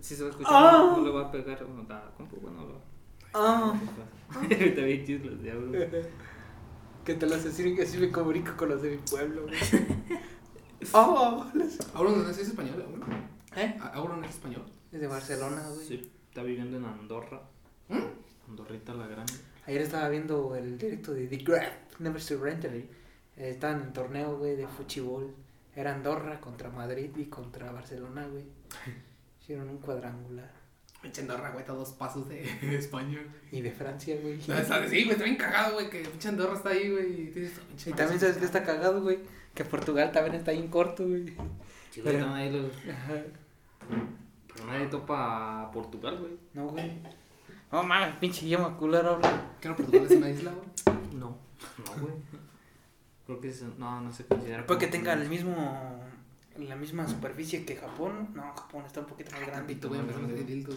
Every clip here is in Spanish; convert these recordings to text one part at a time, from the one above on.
Si se va a escuchar, no, no le va a pegar bueno, la compu, bueno, lo... Ah. Ahorita vi chislos de audio. Que te lo asesinen que así me comunico con los de mi pueblo, güey. Oh, Auron no es español, Auron. ¿Eh? Auron es español. Es de Barcelona, güey. Sí, está viviendo en Andorra. ¿Mm? Andorrita la Grande. Ayer estaba viendo el directo de The Graph, Never Surrender. Eh, Estaban en torneo, güey, de fuchibol. Era Andorra contra Madrid y contra Barcelona, güey. Hicieron un cuadrangular. Pinche Andorra, güey, está a dos pasos de España. Y de Francia, güey. O sea, Sí, güey, está bien cagado, güey, que pinche Andorra está ahí, güey. Y, Y también sabes que está cagado, güey. Que Portugal también está ahí en corto, güey. Sí, güey, Pero- ahí los... Ajá. Pero nadie topa a Portugal, güey. No, güey. No mames, pinche idioma culero habla. ¿Qué no Portugal es una isla, güey? No, no, güey. Creo que es, no, no se considera. Puede que como- tenga el mismo. La misma superficie que Japón. No, Japón está un poquito más grande. Grandito, güey, empezamos a decir dildo.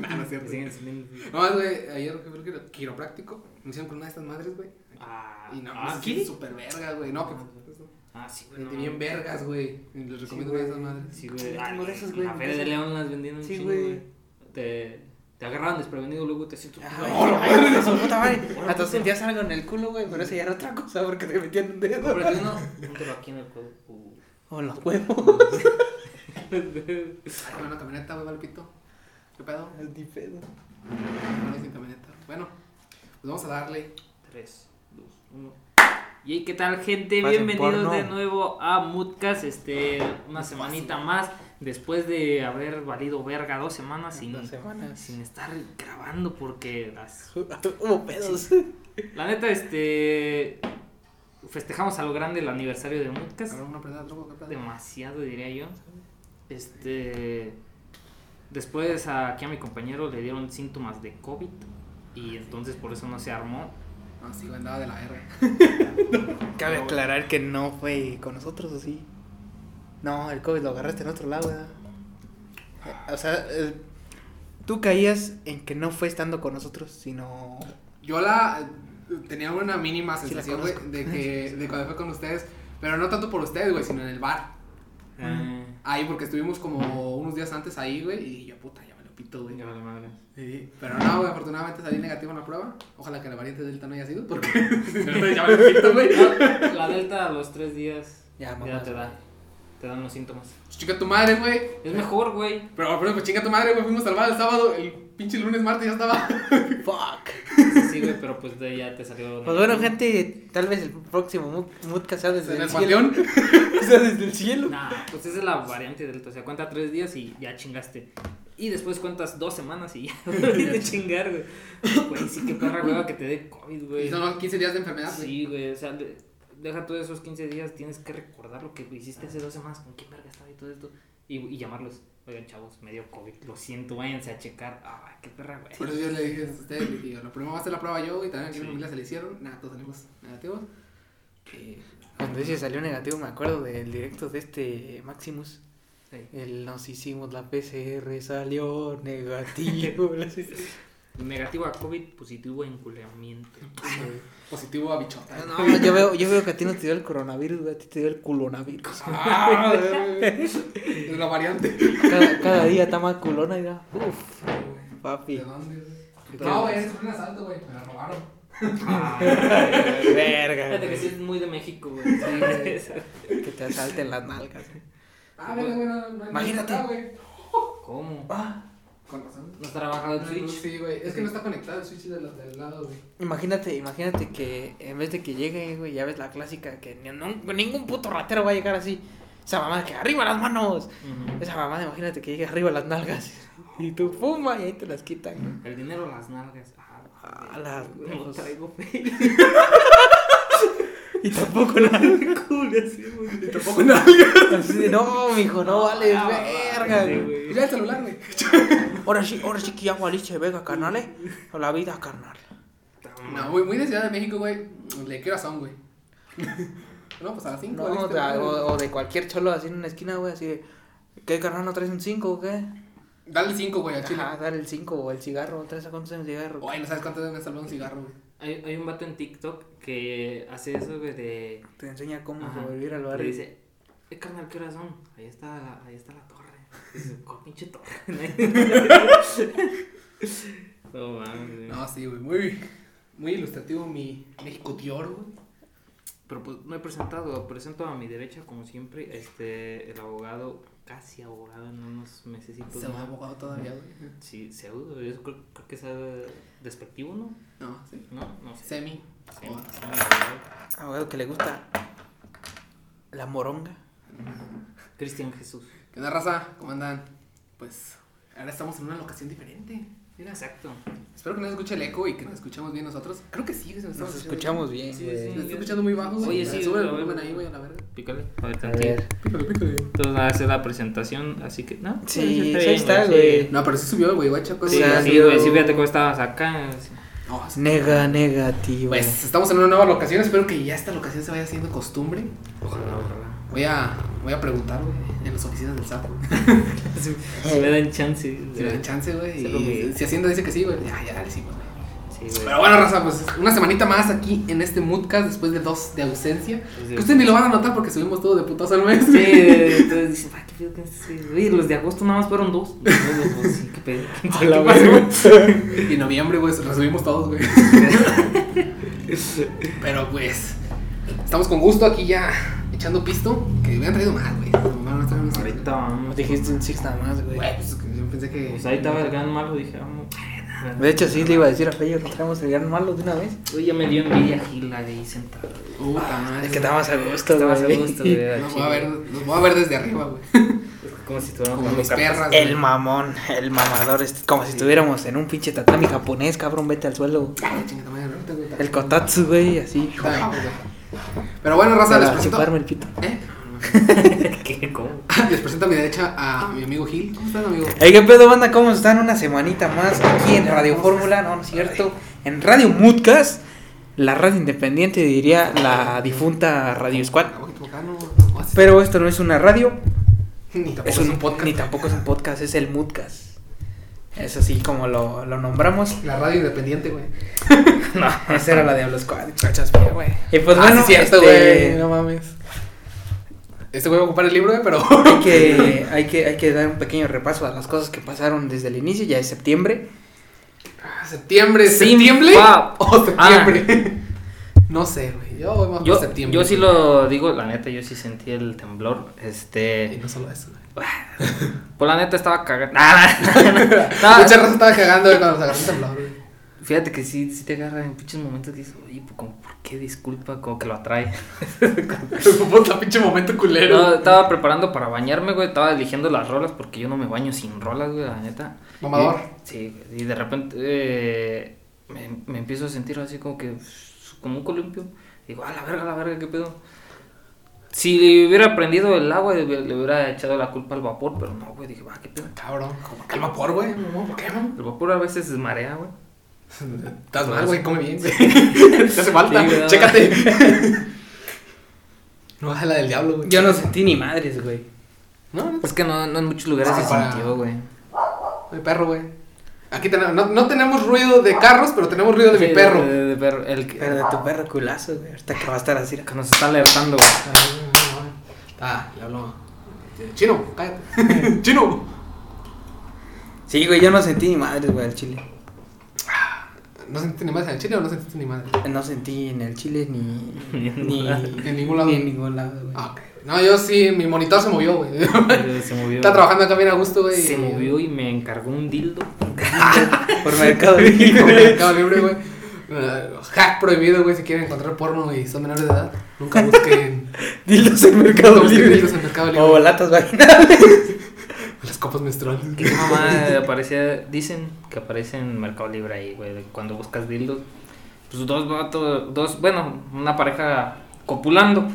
nah, no es cierto. Siguen sin- No, más, güey, ayer creo que era quiropráctico. Me hicieron con una de estas madres, güey. Ah, Y no, ah, ah, ¿qué? súper vergas, güey. No, pues. Ah, sí, güey. De no. bien vergas, güey. Les recomiendo una de esas madres. Sí, güey. Sí, Ah, tengo de esas, en güey, La Feria de. León las vendían un Sí, chingo, güey. güey. Te, te agarraban desprevenido, luego te hacían tu... Puta madre. Hasta sentías algo en el culo, güey. Pero eso ya era otra cosa porque te metían un dedo. Uno, póntelo aquí en el cuello. Uh. O en los huevos. Camioneta, güey, pito. ¿Qué pedo? Ni pedo. Sin camioneta. Bueno, pues vamos a darle. 3, 2, 1. Y qué tal, gente, Pasen bienvenidos porno. de nuevo a Moodcast. Este, una semanita más. Después de haber valido verga dos semanas sin, Dos semanas. sin estar grabando, porque las Hubo pedos. La neta, este. Festejamos a lo grande el aniversario de Moodcast. Cabrón, una prenda, droga, ¿qué pedo? Demasiado, diría yo. Este. Después aquí a mi compañero le dieron síntomas de COVID. Y entonces por eso no se armó. No, sí, güey, andaba de la R. Cabe aclarar que no fue con nosotros, ¿o sí? No, el COVID lo agarraste en otro lado, ¿verdad? Eh, O sea, eh, tú caías en que no fue estando con nosotros, sino... Yo la. Tenía una mínima sensación, güey, de que. De cuando fue con ustedes. Pero no tanto por ustedes, güey, sino en el bar. Eh, Ahí, porque estuvimos como unos días antes ahí, güey. Y yo, puta, ya me lo pito, güey. ya vale madre. Sí, Pero no, güey, afortunadamente salí negativo en la prueba. Ojalá que la variante Delta no haya sido, porque. ya me lo pito, güey. La delta a los tres días Ya, ya, mamá. te da. Te dan los síntomas. Chica tu madre, güey. Es mejor, güey. Pero, pero, pues chinga tu madre, güey. Fuimos al bar el sábado. El pinche lunes, martes ya estaba. ¡Fuck! Sí, sí, güey, pero pues de ahí ya te salió. Pues bueno, gente, tal vez el próximo mood- Moodcast sea desde En el el cielo. sea desde el cielo. Nah, pues esa es la variante delta. O sea, cuenta tres días y ya chingaste. Y después cuentas dos semanas y ya a chingar, güey. Güey, sí, qué perra hueva que te dé COVID, güey. Y son los 15 días de enfermedad, güey. Sí, güey, o sea, de- deja todos esos 15 días, tienes que recordar lo que hiciste hace dos semanas, con qué verga estaba y todo esto. Y, y llamarlos, oigan, chavos, me dio COVID, lo siento, váyanse a checar. Ay, qué perra, güey. Por eso yo le dije a ustedes, le lo primero va a hacer la prueba yo, y también aquí en mi familia se le hicieron. Nada, todos salimos negativos. Y- Cuando ese salió negativo, me acuerdo del directo de este Maximus. Sí. El nos hicimos la PCR, salió negativo. Negativo a COVID, positivo a enculeamiento. Positivo a bichota. no, yo veo, yo veo que a ti no te dio el coronavirus, güey, a ti te dio el culonavirus. Ah, es la variante. Cada, cada día está más culona, ya. Uf, papi. ¿De dónde, güey? ¿Qué No, güey, es un asalto, güey. Me la robaron. Verga. Fíjate que sí es muy de México, güey. Que te asalten las nalgas. güey. Ah, güey, no, Imagínate. nada acá, güey. ¿Cómo? Ah, Con razón. ¿No estará bajado el No, Switch? Sí, güey. Es que no está conectado el switch del, del lado, güey. imagínate, imagínate que en vez de que llegue, güey, ya ves la clásica que ni- no- ningún puto ratero va a llegar así. Esa mamá que arriba las manos. Ujú. Esa mamá, imagínate que llegue arriba las nalgas. Y tú fuma y ahí te las quitan. güey. El dinero, las nalgas. Ah, Ah, las no traigo fe. Y tampoco nada. Y tampoco nada. Así de, no, mijo, no vales Ah, verga. güey. güey. Ya el celular, güey. Ahora sí, ahora sí que ya valiste, venga, carnal, eh. A la vida, carnal. No, güey, muy de Ciudad de México, güey. Le quiero son, güey. No, pues a las 5. No, o, o de cualquier cholo así en una esquina, güey, así de. ¿Qué carnal no traes un 5 o qué? Dale 5, güey, a Chile. Ajá, dale el 5 o el cigarro, ¿traes a cuántos años de cigarro? Ay, no sabes cuánto me salvó un cigarro, güey. Hay, hay un vato en TikTok que hace eso, güey, de... Te enseña cómo Ajá. sobrevivir al barrio. dice, Eh, carnal, ¿qué horas son? Ahí está, ahí está la torre. Dices, ¿cuál pinche torre? no mames. No, sí, güey. Muy, muy ilustrativo mi México Dior, güey. Pero pues no he presentado, presento a mi derecha como siempre, este, el abogado, casi abogado en unos meses. Se va abogado todavía, güey. Sí, pseudo, yo creo, creo que es despectivo, ¿no? No, sí. No, no sé. Semi. Sí, sí, abogado. Abogado que le gusta la moronga. Cristian Jesús. ¿Qué onda, raza? ¿Cómo andan? Pues ahora estamos en una locación diferente. Mira, Exacto. espero que no se escuche el eco y que nos escuchemos bien nosotros. Creo que sí, nos, Nos escuchamos bien, Sí, güey. Se sí. nos está escuchando muy bajo. Oye, sí, Sube el volumen ahí, güey, a la verga. Pícale. A ver. Pícale, pícale. Entonces va a hacer la presentación, así que, no. Sí, pues, ahí bien, está, sí. güey. No, pero sí subió, güey, guacha. pues, Sí, sí, güey, sí, fíjate cómo estabas acá. sí. No, sí. Nega negativo. Pues estamos en una nueva locación. Espero que ya esta locación se vaya haciendo costumbre. Ojalá, ojalá. Voy a, voy a preguntar, güey, en las oficinas del SAT. Si me dan chance. Si me dan chance, güey. Sí, güey. Y si Hacienda dice que sí, güey, ya, ya le decimos, güey. Sí, güey. Pero bueno, raza, pues una semanita más aquí en este Moodcast después de dos de ausencia. Pues, Que ustedes ni lo van a notar porque subimos todo de putazo al mes. Sí, entonces dicen, ay, qué pedo que. Oye, los de agosto nada más fueron dos. Pues, sí, qué pedo. ¿Qué pasó, güey? Y en noviembre, güey, resubimos todos, güey. Pero pues, estamos con gusto aquí ya echando pisto. Que me hubieran traído más, güey. Ahorita vamos. dijiste un six nada más, güey. Güey, pues yo pensé que. Pues ahí estaba el gran malo, dije, vamos. De hecho, sí le iba a decir a Feyo, no traemos el gran malo de una vez. Oye, ya me dio envidia Gil ahí sentado. Puta madre. Es que estabas a gusto, Estabas a gusto, güey. Los voy a ver, los voy a ver desde arriba, güey. Como si estuviéramos Como mis perras. güey. El mamón, el mamador, este, como si estuviéramos en un pinche tatami japonés, cabrón, vete al suelo. Ay, chingada madre, ahorita, güey. El kotatsu, güey, así. Pero bueno, raza, les presento. chuparme el pito. ¿Eh? ¿Qué? ¿Cómo? Les presento a mi derecha a mi amigo Gil. ¿Cómo estás, amigo? Hey, ¿qué pedo, banda? ¿Cómo están? Una semanita más aquí en Radio Fórmula, no, no es cierto. En Radio Moodcast, la radio independiente, diría la difunta Radio Squad. Así. Pero esto no es una radio, Ni tampoco es un, podcast. Ni tampoco es un podcast, es el Moodcast. Es así como lo, lo nombramos. La radio independiente, güey. No, esa era la Diablo Squad, cachas, pero, güey. Y pues Ah, bueno, sí, cierto, este, güey. No mames. Este va a ocupar el libro, pero. hay que, hay, que, hay que dar un pequeño repaso a las cosas que pasaron desde el inicio, ya es septiembre. ¿Septiembre? ¿Septiembre? ¿O septiembre? No sé, güey. Yo voy más Yo, septiembre. yo sí lo digo, la neta, yo sí sentí el temblor. Y Este. no solo eso, güey. Pues la neta estaba cagando. Mucha raza estaba cagando, cuando se agarró el temblor, güey. Fíjate que sí, sí te agarra en pinches momentos que dices, oye, pues, como, ¿por qué disculpa? Como que lo atrae. Puta pinche momento culero. No, estaba preparando para bañarme, güey. Estaba eligiendo las rolas porque yo no me baño sin rolas, güey, la neta. Mamador. Sí, güey, y de repente eh, me, me empiezo a sentir así como que, como un columpio. Digo, a la verga, a la verga, qué pedo. Si hubiera prendido el agua, le, le hubiera echado la culpa al vapor, pero no, güey. Dije, va, qué pedo. Cabrón. ¿Cómo que el vapor, güey? ¿Por qué, no? El vapor a veces marea, güey. Estás mal, güey. Come bien. Te hace falta. Sí. Chécate. No baja la del diablo, güey. Yo no sentí ni madres, güey. No, no. Es que no, no en muchos lugares Ah, se para- sintió, güey. Mi perro, güey. Aquí tenemos, no, no tenemos ruido de carros, pero tenemos ruido de Sí, mi perro. De, de perro. El Pero de tu perro culazo, güey. Ahorita que va a estar así. que nos está alertando, güey. Ah, le hablo. Chino, cállate. Chino. Sí, güey, yo no sentí ni madres, güey, al chile. ¿No sentiste ni madre en el chile o no sentiste ni madre? No sentí en el chile ni. Ni en ni, nada. En ningún lado. Ni en ningún lado, güey. Ah, ok. No, yo sí, mi monitor se movió, güey. Se movió. Está trabajando acá bien a gusto, güey. Se movió y me encargó un dildo. Por Mercado Libre. Mercado Libre, güey. Eh, hack prohibido, güey, si quieren encontrar porno y son menores de edad. Nunca busquen Dildos en Mercado Libre. dildos en Mercado Libre. O latas vaginales. Las copas menstruales. Que esa mamá aparecía, dicen que aparece en Mercado Libre ahí, güey, cuando buscas dildos. Pues dos vatos, dos, bueno, una pareja copulando.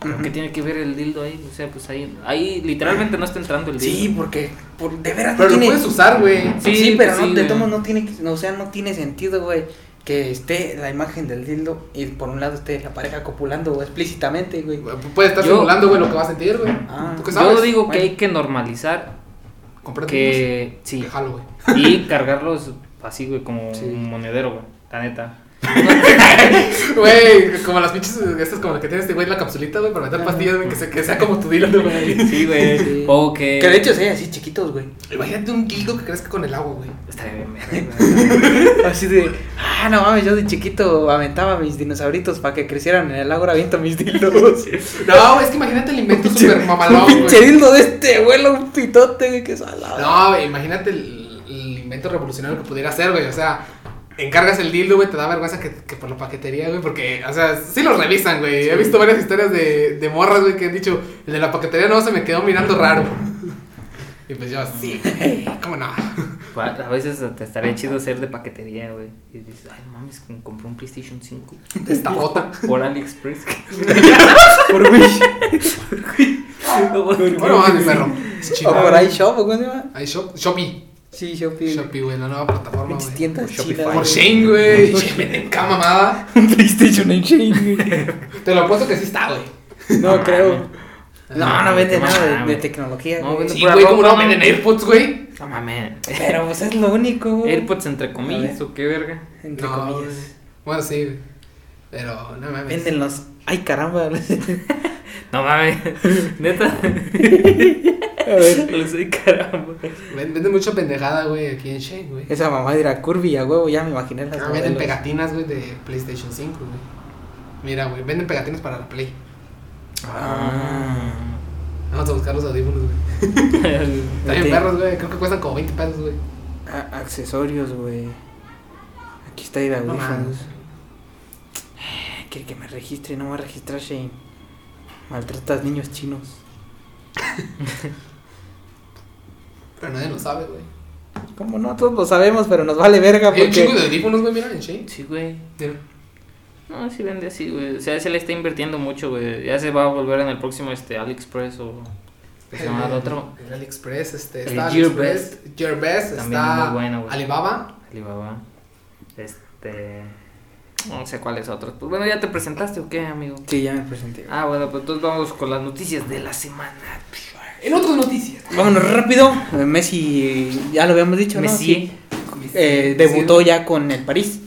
Pero. ¿Qué tiene que ver el dildo ahí? O sea, pues ahí, ahí literalmente no está entrando el dildo. Sí, porque por, de veras Pero no lo puedes usar, güey. Sí, Sí, pero pues no, de tomo no tiene, que- no, o sea, no tiene sentido, güey, que esté la imagen del dildo y por un lado esté la pareja copulando güey, explícitamente, güey. Puede estar Yo- simulando, güey, lo que va a sentir, güey. Ah. Yo digo que hay que normalizar Comprate que sí Déjalo, güey. y cargarlos así, güey, como Sí. un monedero, güey, la neta. Güey, como las pinches, estas como la que tiene este güey la capsulita, güey, para meter pastillas, güey, que, se- que sea como tu dildo, güey. Sí, güey. Sí. O que. Que de hecho sí, así chiquitos, güey. Imagínate un dildo que crezca con el agua, güey. Estaría bien, güey. Así de, ah, no mames, yo de chiquito aventaba mis dinosauritos para que crecieran en el agua, aviento mis dildos. No, güey, es que imagínate el invento super un mamalón, pinche güey. dildo de este abuelo, un pitote, güey, que salado. No, güey, imagínate el, el invento revolucionario que pudiera hacer, güey. O sea, encargas el dildo, güey, te da vergüenza que, que por la paquetería, güey, porque, o sea, sí lo revisan, güey. He visto varias historias de, de morras, güey, que han dicho, el de la paquetería no se me quedó mirando raro. Y pues yo, sí, ¿cómo no? Pa- A veces te estaría chido ser de paquetería, güey. Y dices, ay, no mames, compré un PlayStation 5 De esta bota. por AliExpress. Por Wish. Bueno, va, mi perro. Es O por iShop, ¿o cómo se llama? Hay Shop, Shopee. Sí, Shopee. Shopee, güey, la nueva plataforma, Pinches güey. tiendas Shopify. chinas. Por Shane, güey. Venden cada mamada. Un PlayStation en Shane, güey. Te lo apuesto que sí está, güey. No, creo. No, no vende qué nada de, tecnología, No, güey. vende Sí, güey, como no venden AirPods, güey. No mames. Pero pues es lo único, güey. AirPods entre comillas, o qué verga. Entre No, comillas. güey. Bueno, sí, güey. Pero, no mames. Venden los. Ay, caramba. No mames. Neta. A ver. Sé, caramba. Ven- Venden mucha pendejada, güey, aquí en Shane, güey. Esa mamá era curvy a huevo, ya me imaginé las Ah, venden pegatinas, güey, de PlayStation 5, güey. Mira, güey, venden pegatinas para la Play. Ah. Vamos a buscar los audífonos, güey. Vete. perros, güey. Creo que cuestan como 20 pesos, güey. Accesorios, güey. Aquí está el No audífonos. mames. Quiere que me registre, no me va a registrar Shane. Maltratas niños chinos. Pero nadie lo sabe, güey. Como no, todos lo sabemos, pero nos vale verga Hay un chingo de porque. audífonos, güey, mira, en Shane. Sí, güey. Mira. No, sí vende así, güey. O sea, se le está invirtiendo mucho, güey. Ya se va a volver en el próximo este AliExpress o ¿qué se llama el otro? El AliExpress, este, El está Gearbest. AliExpress, Gearbest, También está muy bueno, güey. Alibaba. Alibaba. Este no sé cuáles otros. Pues bueno, ya te presentaste o qué, amigo? Sí, ya me presenté. Ah, bueno, pues entonces vamos con las noticias de la semana. En otras noticias. Vámonos rápido. Eh, Messi, ya lo habíamos dicho, ¿no? Messi. Sí. Eh, debutó ya con el París.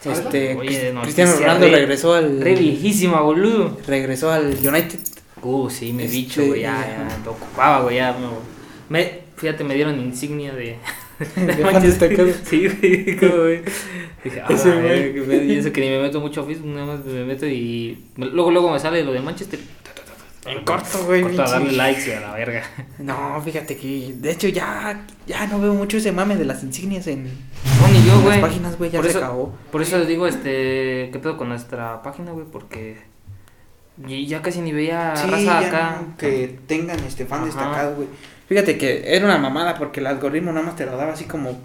¿Sabes? Este, Oye, Cristiano Ronaldo re- regresó al Re viejísima, boludo. regresó al United. Uh, sí, me Este, bicho, güey, ya, ya, te ocupaba, güey, ya, no. Me, fíjate, me dieron insignia de... De. Sí, güey, como, güey. Dije, ah, güey. y eso que ni me meto mucho a Facebook, nada más me meto y... Luego, luego me sale lo de Manchester. En corto, güey. Corto a darle likes y a la verga. No, fíjate que de hecho ya ya no veo mucho ese mame de las insignias en, No, ni yo, en güey. las páginas, güey, ya Por se eso- acabó. Por eso les digo, este, ¿qué pedo con nuestra página, güey? Porque y ya casi ni veía Sí, raza ya acá. no, que tengan este fan Ajá. destacado, güey. Fíjate que era una mamada porque el algoritmo nada más te lo daba así como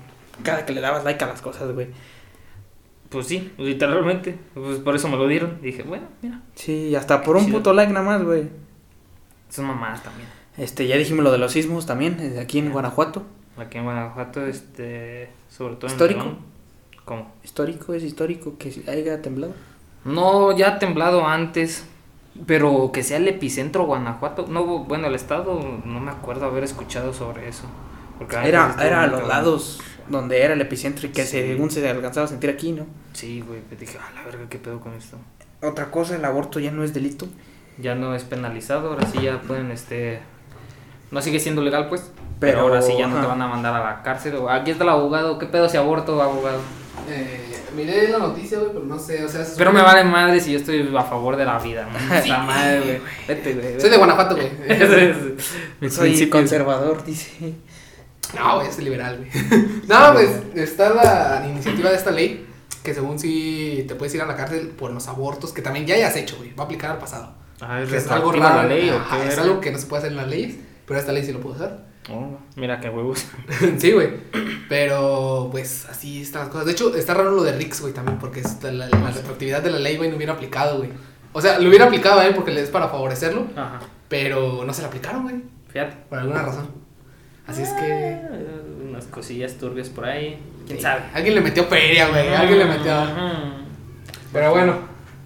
cada que le dabas like a las cosas, güey. Pues sí, literalmente. Pues por eso me lo dieron. Y dije, bueno, mira, Sí, hasta por un Chido. puto like nada más, güey. Son mamadas también. Este, ya dijimos lo de los sismos también, eh, aquí en Guanajuato. Aquí en Guanajuato, este, sobre todo en ¿Histórico? León. ¿Cómo? Histórico, es histórico que haya temblado. No, ya ha temblado antes, pero que sea el epicentro Guanajuato. No, bueno, el estado no me acuerdo haber escuchado sobre eso. Porque Era, era a los lados donde era el epicentro y que Sí. según se alcanzaba a sentir aquí, ¿no? Sí, güey, dije, ah, la verga, qué pedo con esto. Otra cosa, el aborto ya no es delito. Ya no es penalizado, ahora sí ya pueden, este... No sigue siendo legal, pues. Pero, Pero, ahora sí ya no te van a mandar a la cárcel. o- Aquí está el abogado, ¿qué pedo si aborto, abogado? Eh, miré la noticia, güey, pero no sé, o sea... se Pero me vale madre si yo estoy a favor de la vida. ¿no? Sí, madre, güey. Vete, güey. Soy de Guanajuato, güey. Es Soy conservador, dice. No, güey, soy liberal, güey. No, pues está la iniciativa de esta ley que según sí te puedes ir a la cárcel por los abortos que también ya hayas hecho, güey. Va a aplicar al pasado. Ah, ¿es Que es algo raro. la ley o Ajá, qué es era? algo que no se puede hacer en las leyes, pero esta ley sí lo puedo hacer. Oh, mira qué huevos. sí, güey. Pero, pues, así están las cosas. De hecho, está raro lo de Rix, güey, también, porque es la, la- la retroactividad de la ley, güey, no hubiera aplicado, güey. O sea, lo hubiera aplicado él porque es para favorecerlo, Ajá. pero no se le aplicaron, güey, Fíjate. por alguna razón. Así es que... Eh, Unas cosillas turbias por ahí. ¿Quién sí, sabe? Alguien le metió feria, güey, alguien le metió... Pero bueno,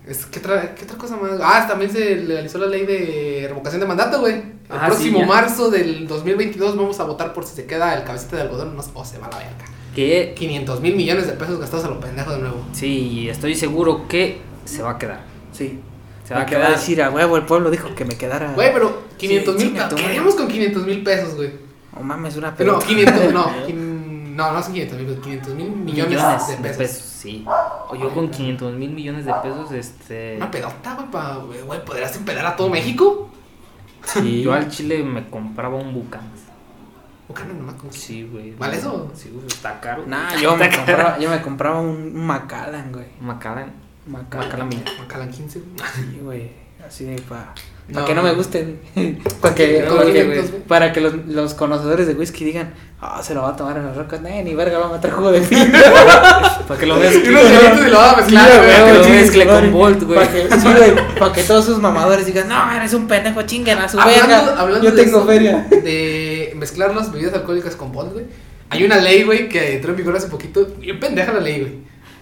es, ¿qué, otra, ¿qué otra cosa más? Ah, también se legalizó la ley de revocación de mandato, güey. El Ah, próximo sí, marzo del 2022 vamos a votar por si se queda el cabecita de algodón no- o se va a la verga. Que 500 mil millones de pesos gastados a lo pendejo de nuevo. sí, estoy seguro que se va a quedar. Sí. Se va a Porque va a quedar. decir a huevo, el pueblo dijo que me quedara. Güey, pero 500 mil. chinga tu ¿Qué madre. haríamos con 500 mil pesos, güey? No mames, una No, pelota. 500, no. quin- No, no son 500 mil, 500 mil millones, de pesos. Sí. O yo con 500 mil millones de pesos, este. Una pedota, güey, para, güey, ¿podrías empedar a todo México? Sí. Yo al chile me compraba un Bucans. Bucana nomás con Sí, güey. ¿Vale eso? Sí, güey, está caro. Nah, yo me, compraba, yo me compraba un, Macallan, güey. Macallan. Macallan. Macallan mil. Macallan 15, güey. Sí, güey. Así de para. No. Que no me gusten. para que, Con para que, 500, güey. para que los, los conocedores de whisky digan, ah, se lo va a tomar en las rocas. Ni verga, va a matar jugo de piña. Para que lo va a mezclar, que mezcle con. Bolt, güey. Para que, sí, güey, para que todos sus mamadores digan, no, eres un pendejo, chinguen a su Hablando, verga. hablando Yo de tengo eso, feria. De mezclar las bebidas alcohólicas con Bolt, güey. Hay una ley, güey, que entró en vigor hace poquito. Y pendeja la ley, güey.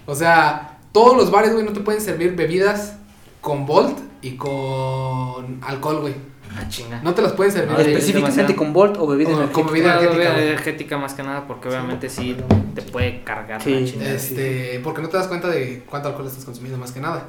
O sea, todos los bares, güey, no te pueden servir bebidas con Bolt y con alcohol, güey. Ah, chinga. No te las pueden servir. Ah, güey. Específicamente con Bolt o bebida O energética. con bebida energética, más que nada, porque obviamente sí te puede cargar Sí. la chingada. Este, porque no te das cuenta de cuánto alcohol estás consumiendo más que nada.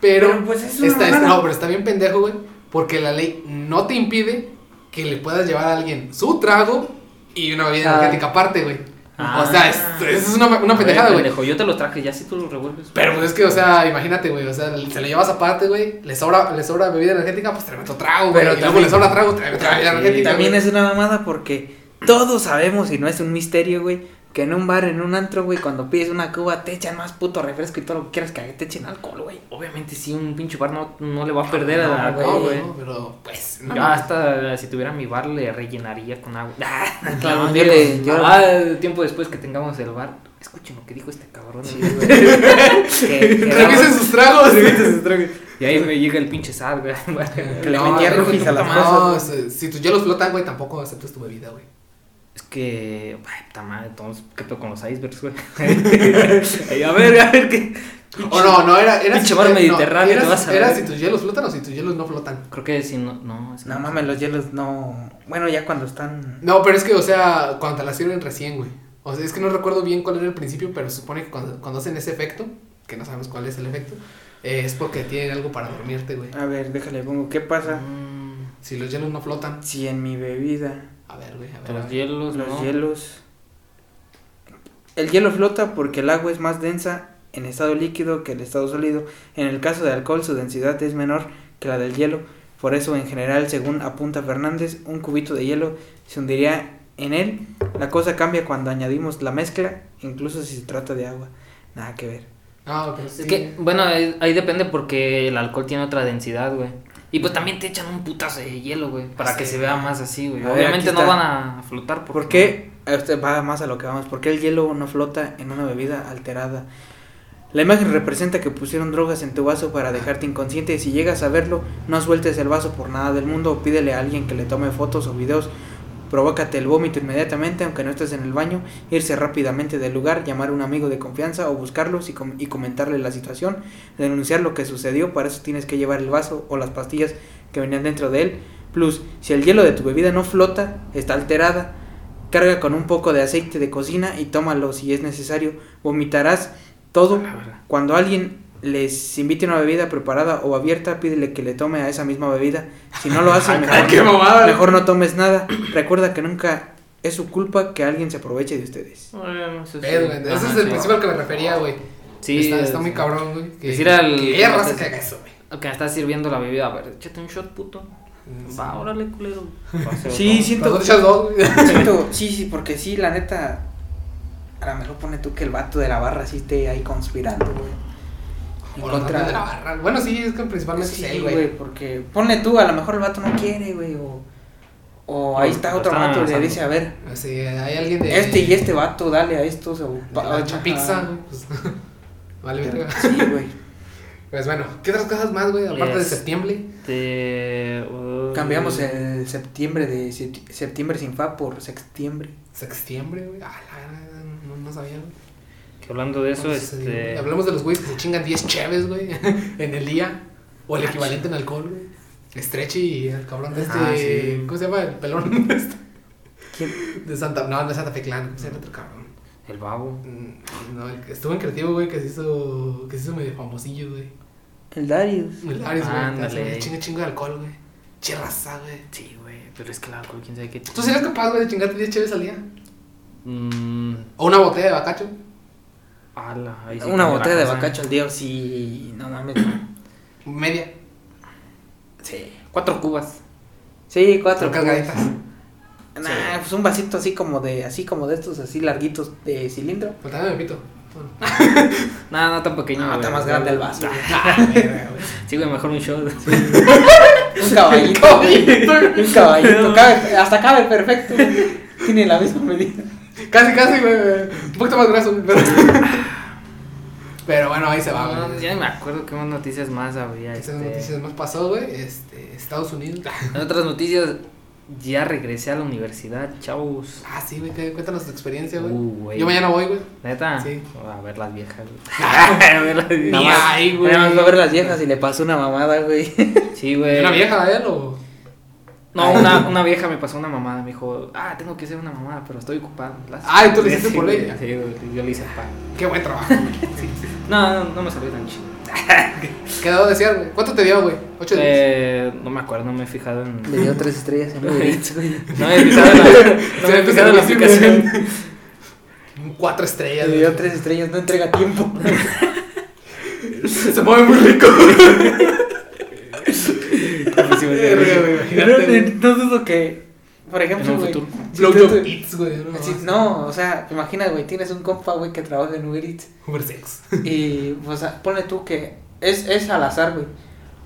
Pero, Pero, pues, es está, no, pero está bien pendejo, güey, porque la ley no te impide que le puedas llevar a alguien su trago y una bebida Ah. energética aparte, güey. Ah. O sea, es, eso es una, una pendejada, güey. yo te lo traje, ya si tú lo revuelves. Pero pues es que, o sea, imagínate, güey, o sea, se lo llevas aparte, güey, le sobra, le sobra bebida energética, pues tráeme otro trago, güey. Pero y luego le sobra trago, tráeme otra bebida energética. También es una mamada porque todos sabemos, y no es un misterio, güey, que en un bar, en un antro, güey, cuando pides una cuba, te echan más puto refresco y todo lo que quieras que te echen alcohol, güey. Obviamente sí, un pinche bar no, no le va a perder a No, la güey, alcohol, güey. no, pero pues, no. Yo hasta si tuviera mi bar le rellenaría con agua. Ah, Claro, yo le- yo- Ah, tiempo después que tengamos el bar, escuchen lo que dijo este cabrón. Que, que Revisen sus tragos. y ahí me llega el pinche sal, güey. Que le metía a madre. No, si si tus hielos flotan, güey, tampoco aceptas tu bebida, güey. Es que, ay, puta madre, entonces, ¿qué pedo con los icebergs, güey? A ver, a ver qué. O no, no, era. era si- mar no, Mediterráneo, era, te vas a era ver. si tus hielos flotan o si tus hielos no flotan. Creo que si no, no, es que No mames, los hielos no. Bueno, ya cuando están. No, pero es que, o sea, cuando te la sirven recién, güey. O sea, es que no recuerdo bien cuál era el principio, pero se supone que cuando, cuando hacen ese efecto, que no sabemos cuál es el efecto, eh, es porque tienen algo para dormirte, güey. A ver, déjale, pongo. ¿Qué pasa Mm, Si los hielos no flotan. si en mi bebida A ver, güey, a ver. a los ver. hielos, los no. hielos. El hielo flota porque el agua es más densa en estado líquido que el estado sólido. En el caso de alcohol, su densidad es menor que la del hielo. Por eso, en general, según apunta Fernández, un cubito de hielo se hundiría en él. La cosa cambia cuando añadimos la mezcla, incluso si se trata de agua. Nada que ver. Ah, ok. Es sí. que, bueno, ahí, ahí depende porque el alcohol tiene otra densidad, güey. Y pues también te echan un putazo de hielo, güey, para Sí. que se vea más así, güey. Obviamente no van a flotar. porque ¿Por qué? Este va más a lo que vamos. ¿Por qué el hielo no flota en una bebida alterada? La imagen representa que pusieron drogas en tu vaso para dejarte inconsciente. Si llegas a verlo, no sueltes el vaso por nada del mundo o pídele a alguien que le tome fotos o videos. Provócate el vómito inmediatamente, aunque no estés en el baño, irse rápidamente del lugar, llamar a un amigo de confianza o buscarlos y, com- y comentarle la situación, denunciar lo que sucedió, para eso tienes que llevar el vaso o las pastillas que venían dentro de él. Plus, si el hielo de tu bebida no flota, está alterada, carga con un poco de aceite de cocina y tómalo si es necesario. Vomitarás todo. Cuando alguien les invite una bebida preparada o abierta, pídele que le tome a esa misma bebida. Si no lo hace, Ay, mejor, qué mamada. mejor no tomes nada. Recuerda que nunca es su culpa que alguien se aproveche de ustedes. Bueno, eso sí. Ese Ajá, es el sí. principio al que me refería, güey. Sí, está, es- está muy cabrón, güey. Que, Decir al- que raza que haga eso, güey. Al que me está sirviendo la bebida, a ver, échate un shot, puto. Va, órale, culero. Sí, siento- güey. Siento- sí, sí, porque sí, la neta. A lo mejor pone tú que el vato de la barra sí esté ahí conspirando, güey. O contra de la barra. Bueno, sí, es que principalmente Sí, es él, güey, güey. porque ponle tú, a lo mejor el vato no quiere, güey, o, o ahí está otro vato y le dice, a ver, Sí, hay alguien de. este y este vato, dale a estos, o... ajá. pizza, güey. Pues, vale, verga. Sí, güey. Pues bueno, ¿qué otras cosas más, güey? Aparte de Es- septiembre. Este, uh, Cambiamos el septiembre de sept- septiembre sin fa por septiembre. Sextiembre, güey. Ah, la verdad, no, no sabía, güey. Que hablando de eso, sé, este. Hablamos de los güeyes que se chingan 10 cheves, güey, en el día. O el equivalente en alcohol, güey. Stretchy y el cabrón de este. Ah, sí. ¿Cómo se llama? El pelón. este, ¿Quién? De Santa. No, no es Santa Fe Clan. ¿Cómo se llama el otro cabrón? El babo. Mm, No, el que estuvo en creativo, güey, que se hizo, que se hizo medio famosillo, güey. El Darius. El Ares, güey. Ándale. hace Chingo, chingo de alcohol, güey. Chirraza, güey. Sí, güey. Pero es que el alcohol, quién sabe qué. ¿Tú serías capaz, güey, de chingarte 10 cheves al día? Mmm. O una botella de bacacho. Ala, ahí sí Una botella de bacacho al día, sí. No mames. Media. Sí. Cuatro cubas. Sí, cuatro. Son cargaditas. Nah, pues un vasito así como de, así como de estos, así larguitos de cilindro. Pues también me pito. No, no tan pequeño. No, güey. está más grande el vaso. güey. Sí, güey, mejor un shot. Un caballito. güey. un caballito. cabe- hasta cabe perfecto. güey. Tiene la misma medida. Casi, casi, güey. Un poquito más grueso, güey. Pero, pero bueno, ahí se va, No, güey. ya ni me acuerdo qué más noticias más habría. Esas Este... noticias más pasó, güey. Este, Estados Unidos. En otras noticias, ya regresé a la universidad, chavos. Ah, sí, güey. que- Cuéntanos tu experiencia, güey. Uh, güey. Yo mañana voy, güey. ¿Neta? Sí. A ver las viejas, güey. a ver las viejas. Ahí, güey. nada más a ver las viejas y le pasó una mamada, güey. Sí, güey. ¿Una vieja a él o.? No, una, una vieja me pasó una mamada. Me dijo, ah, tengo que hacer una mamada, pero estoy ocupado. Las- Ah, ¿y tú le hiciste Sí, por ella? Sí, yo le hice pa. Qué buen trabajo. No, no, no me salió tan chido. Quedó desear, güey. ¿Cuánto te dio, güey? ¿Ocho días? Eh, no me acuerdo, no me he fijado en. Le dio tres estrellas en güey. No me he fijado en la, no me he fijado en la aplicación. Cuatro estrellas, Le güey. dio tres estrellas, no entrega tiempo. Se mueve muy rico. Pero no dudo que, por En ejemplo, güey. Eats, güey. No, o sea, imagina, güey, tienes un compa, güey, que trabaja en Uber Eats. Uber sex. Y, pues, a- ponle tú que es, es al azar, güey.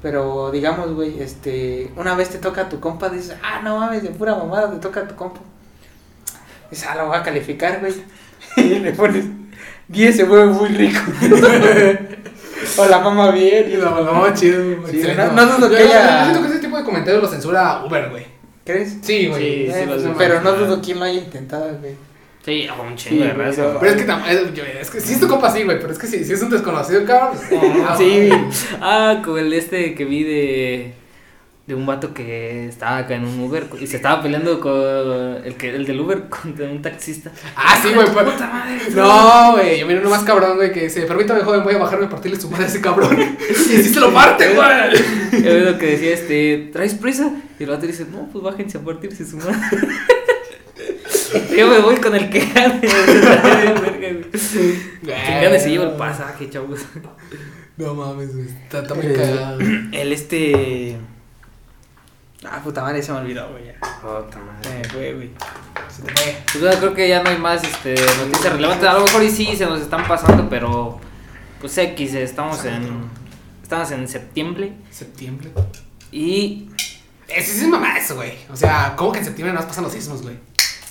Pero, digamos, güey, este, una vez te toca a tu compa, dices, ah, no mames, de pura mamada te toca a tu compa. Dices, ah, lo voy a calificar, güey. Y le pones, 10 se mueve muy rico. o la mama bien. Y la mamá chido, güey. Sí, Excelente. no- no tipo de comentarios lo censura Uber, güey. ¿Crees? Sí, güey. Sí, Eh, los pues, de- pero no dudo quién lo haya intentado, güey. Sí, a un chingo de Sí, raza. pero- Pero es que, tam- es, yo- es que sí es tu compa, sí, güey. Pero es que si, si es un desconocido, cabrón. pues, ah, Sí. Ah, como el este que vi de. De un vato que estaba acá en un Uber y se estaba peleando con el que el del Uber contra un taxista. Ah, sí, güey. pues- Puta madre. No, güey. Yo miré uno más cabrón, güey, que dice: Permítame, joven, voy a bajarme a partirle su madre a ese cabrón. y sí se lo parte, güey. Yo vi lo que decía este, ¿traes prisa? Y el vato dice, no, pues bájense a partirse su madre. Yo me voy con el que gane. Quien gane se lleva el pasaje, chavos. No mames, güey. Está, muy cagado. El este. Ah, puta madre, se me olvidó, güey. ya. Puta madre. Fue, güey. Se te fue. Pues creo que ya no hay más este, noticias relevantes. A lo mejor y sí se nos están pasando, pero pues X, estamos en estamos en septiembre Septiembre. y Eh, sí, sí, es mamá eso, güey. O sea, ¿cómo que en septiembre nos pasan los sismos, güey?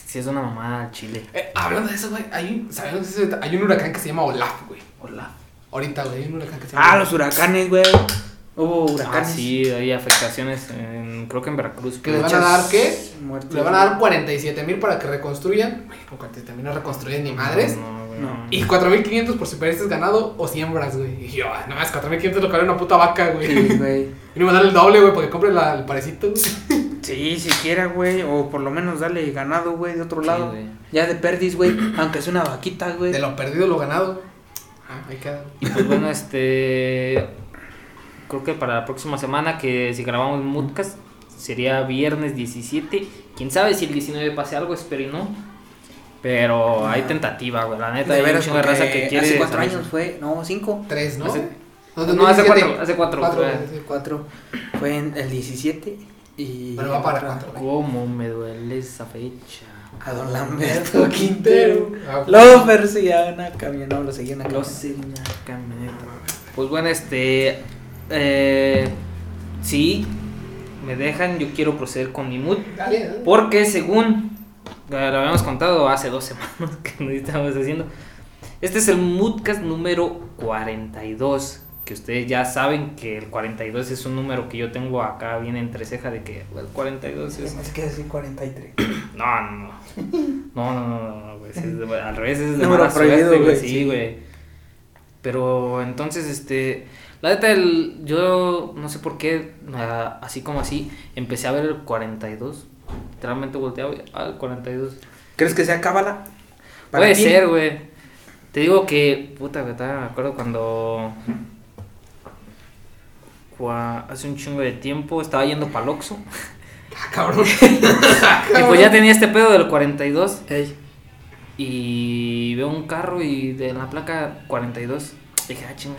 si es una mamada Chile. Eh, hablando de eso, güey, hay, un- ¿sabes? Hay un huracán que se llama Olaf, güey. Hola. Ahorita, güey, hay un huracán que se llama Ah, los huracanes, güey. Hubo Ah, huracanes. sí, hay afectaciones en, creo que en Veracruz. Que le van a dar, ¿qué? muertes, Le van a dar 47 mil para que reconstruyan. Con 47 mil no reconstruyen ni madres. No, güey, No. no. Y 4500 por si perdiste ganado o siembras, güey. Y yo, ah, no más, 4500 lo que vale una puta vaca, güey. Sí, güey. Y no me dan el doble, güey, porque compre la, el parecito, güey. Sí, siquiera, güey. O por lo menos dale ganado, güey, de otro Sí, lado. güey. ya de perdis, güey. Aunque es una vaquita, güey. De lo perdido, lo ganado. Ah, ahí queda. Y pues bueno, este. Creo que para la próxima semana, que si grabamos Moodcast, sería viernes 17. Quién sabe si el 19 pase algo, espero y no. Pero hay tentativa, güey. La neta, De hay un veras, chingo de raza que quiere. Hace cuatro años fue. No, cinco. Tres, ¿no? Hace- No, No, hace 2017. cuatro, hace cuatro, Cuatro, sí. Cuatro. Fue en el 17. Y. Bueno, va para cuatro, güey. ¿Cómo me duele esa fecha? A don Lamberto Quintero. Ah, Lo perseguían a camión. No, lo seguían a Lo camión. sé, una camioneta. Pues bueno, este. Eh, sí, me dejan. Yo quiero proceder con mi mood. Dale, dale. Porque según lo habíamos contado hace dos semanas que nos estábamos haciendo, este es el Moodcast número 42. Que ustedes ya saben que el 42 es un número que yo tengo acá bien entre ceja de que el 42 es... Es que decir 43. No, no, no. No, no, no, no, no, güey. de- al revés es de Número mala prohibido, suerte, güey. güey, Sí, sí. güey. Pero entonces, este. La neta, el, yo no sé por qué, ah, así como así, empecé a ver el 42. Literalmente volteaba y, ah, el 42. ¿Crees que sea cábala? Puede ti. ser, güey. Te digo que, puta, me acuerdo cuando... cua- Hace un chingo de tiempo estaba yendo para Oxxo. Ah, cabrón. Y pues ya tenía este pedo del 42. Ey. Y veo un carro y de la placa 42. Dije, ah, chinga.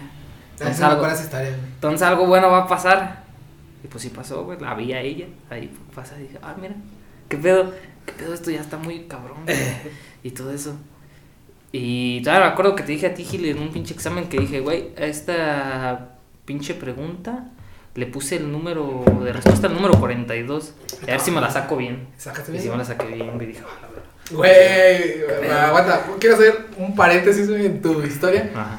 Entonces algo, entonces bueno va a pasar. Y pues sí pasó, güey. La vi a ella. Ahí pasa y dije, ah, mira. ¿Qué pedo? ¿Qué pedo? Esto ya está muy cabrón. güey", y todo eso. Y todavía me acuerdo que te dije a ti, Gil, en un pinche examen que dije, güey, a esta pinche pregunta le puse el número de respuesta, el número 42. A ver si me la saco bien. Sácate Y bien. si me la saqué bien, güey, dije, ah. Güey, aguanta. Quiero hacer un paréntesis, en tu historia. Ajá.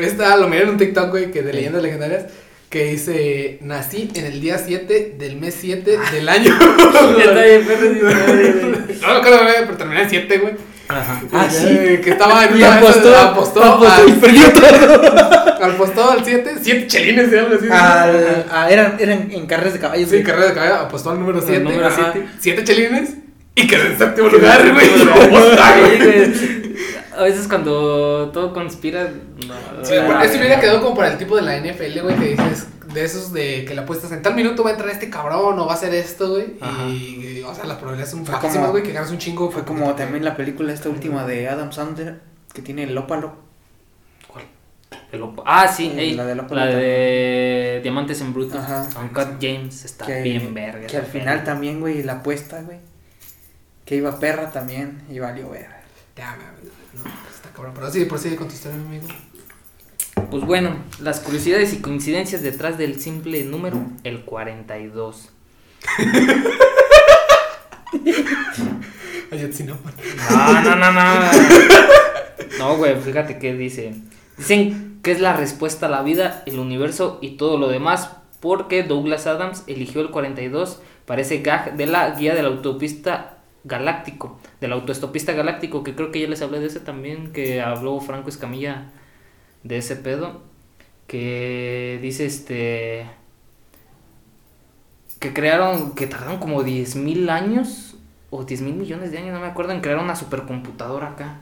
Esta lo miré en un TikTok, güey, que de leyendas legendarias. Que dice: Nací en el día 7 del mes 7 del año. Ya está bien, güey. No me acuerdo, güey, pero terminé en 7, güey. Ajá. Ah, sí. Que estaba en una apostó, apostó, apostó al- y perdió todo. apostó al 7, 7 chelines, se habla así. Al, a- eran, eran en carreras de caballos. Sí, güey. carrera de caballo, apostó al número 7. número siete. 7 chelines y quedó en séptimo lugar, güey. A veces cuando todo conspira. No, Sí, bueno, ese hubiera quedado como para el tipo de la NFL, güey, que dices, de esos de que le apuestas en tal minuto va a entrar este cabrón o va a hacer esto, güey. Y, o sea, las probabilidades son como- güey, que ganas un chingo. Fue como también la película esta última de Adam Sandler, que tiene el ópalo. ¿Cuál? El Ah, sí, Sí, ey, la la, del Opa de Diamantes en Bruto. Ajá. Uncut James está Que, bien verga. que al final también, güey, la apuesta, güey. Que iba perra también y valió ver. Ya, no, está cabrón. Pero sí, prosigue con tu historia, mi amigo. Pues bueno, las curiosidades y coincidencias detrás del simple número, el 42. Ayotzinapa. No, no, no, no. No, güey, fíjate que dice. Dicen que es la respuesta a la vida, el universo y todo lo demás, porque Douglas Adams eligió el 42 para ese gag de la guía del autopista galáctico, del autoestopista galáctico, que creo que ya les hablé de ese también, que habló Franco Escamilla de ese pedo, que dice este... que crearon, que tardaron como 10 mil años o 10 mil millones de años, no me acuerdo, en crear una supercomputadora acá.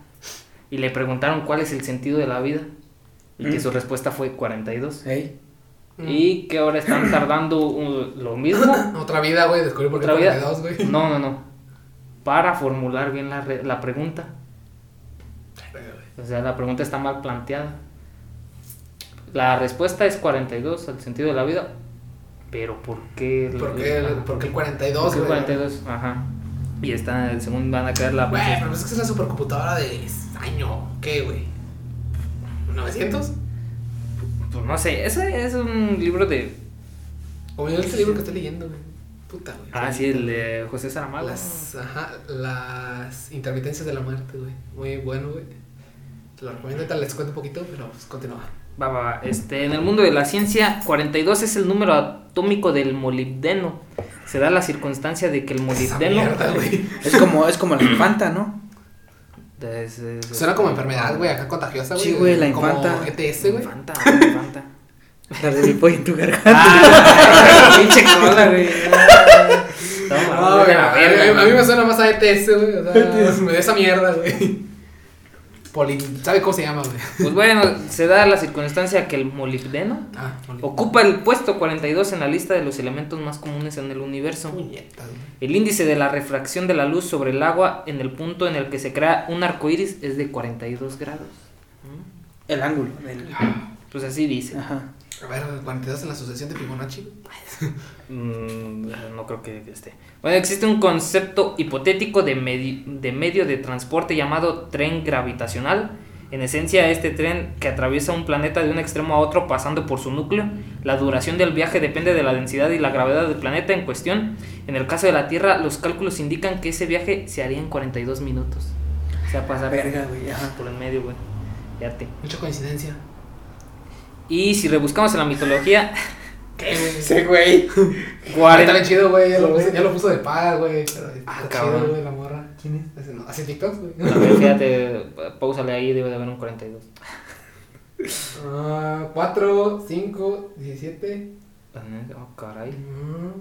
Y le preguntaron cuál es el sentido de la vida. Y que Mm. su respuesta fue 42. Ey. Y que ahora están tardando uh, lo mismo. Otra vida, güey, descubrí por qué Otra vida. 42, güey. No, no, no. Para formular bien la, re- la pregunta. O sea, la pregunta está mal planteada. La respuesta es 42 al sentido de la vida. Pero ¿por qué? el- ¿Por qué, el- por qué el 42, ¿Por qué el güey? 42? Ajá. Y está, según van a crear la... Güey, pero es que es una supercomputadora de año. ¿Qué, güey? ¿900? Pues no sé, ese es un libro de... Como yo este libro que estoy leyendo, güey. Puta, güey. Ah, sí, el de José Saramago. Las, ajá, las intermitencias de la muerte, güey. Muy bueno, güey. Te lo recomiendo, ahorita les cuento un poquito, pero pues continúa. Va, va, va. Este, en el mundo de la ciencia, 42 es el número atómico del molibdeno. Se da la circunstancia de que el molibdeno... mierda, güey. Es como, es como la infanta, ¿no? Es- es- Suena como enfermedad, güey, acá contagiosa, güey. Sí, güey, la como infanta. ETS, güey. Infanta, infanta. La de mi pollo en tu garganta. Ah, pinche cola, güey. No, güey, a la a, verga, a- a güey. mí me suena más a ETS, güey. O sea, me da esa mierda, güey. Poli, ¿Sabe cómo se llama, güey? Pues bueno, se da la circunstancia que el molibdeno Ah, ocupa el puesto 42 en la lista de los elementos más comunes en el universo. El índice de la refracción de la luz sobre el agua en el punto en el que se crea un arco iris es de 42 grados. ¿Mm? El ángulo. del- Pues así dice. Ajá. A ver, 42 en la sucesión de Fibonacci. Mm, no creo que esté. Bueno, existe un concepto hipotético de, medi- de medio de transporte llamado tren gravitacional. En esencia, este tren que atraviesa un planeta de un extremo a otro pasando por su núcleo. La duración del viaje depende de la densidad y la gravedad del planeta en cuestión. En el caso de la Tierra, los cálculos indican que ese viaje se haría en 42 minutos. O sea, pasar Verga, güey. Ajá. por el medio, güey. Fíjate. Mucha coincidencia. Y si rebuscamos en la mitología, ¿Qué, güey? Sí, güey. Ah, Está bien chido, güey. Ya, lo puso- ya lo puso de paz, güey. Pero Ah, está cabrón. chido, güey, la morra. ¿Quién es? Hace, no, hace TikToks, güey. También, fíjate, pausale ahí, debe de haber un 42. Ah, 4, 5, 17. Oh, caray. Mm.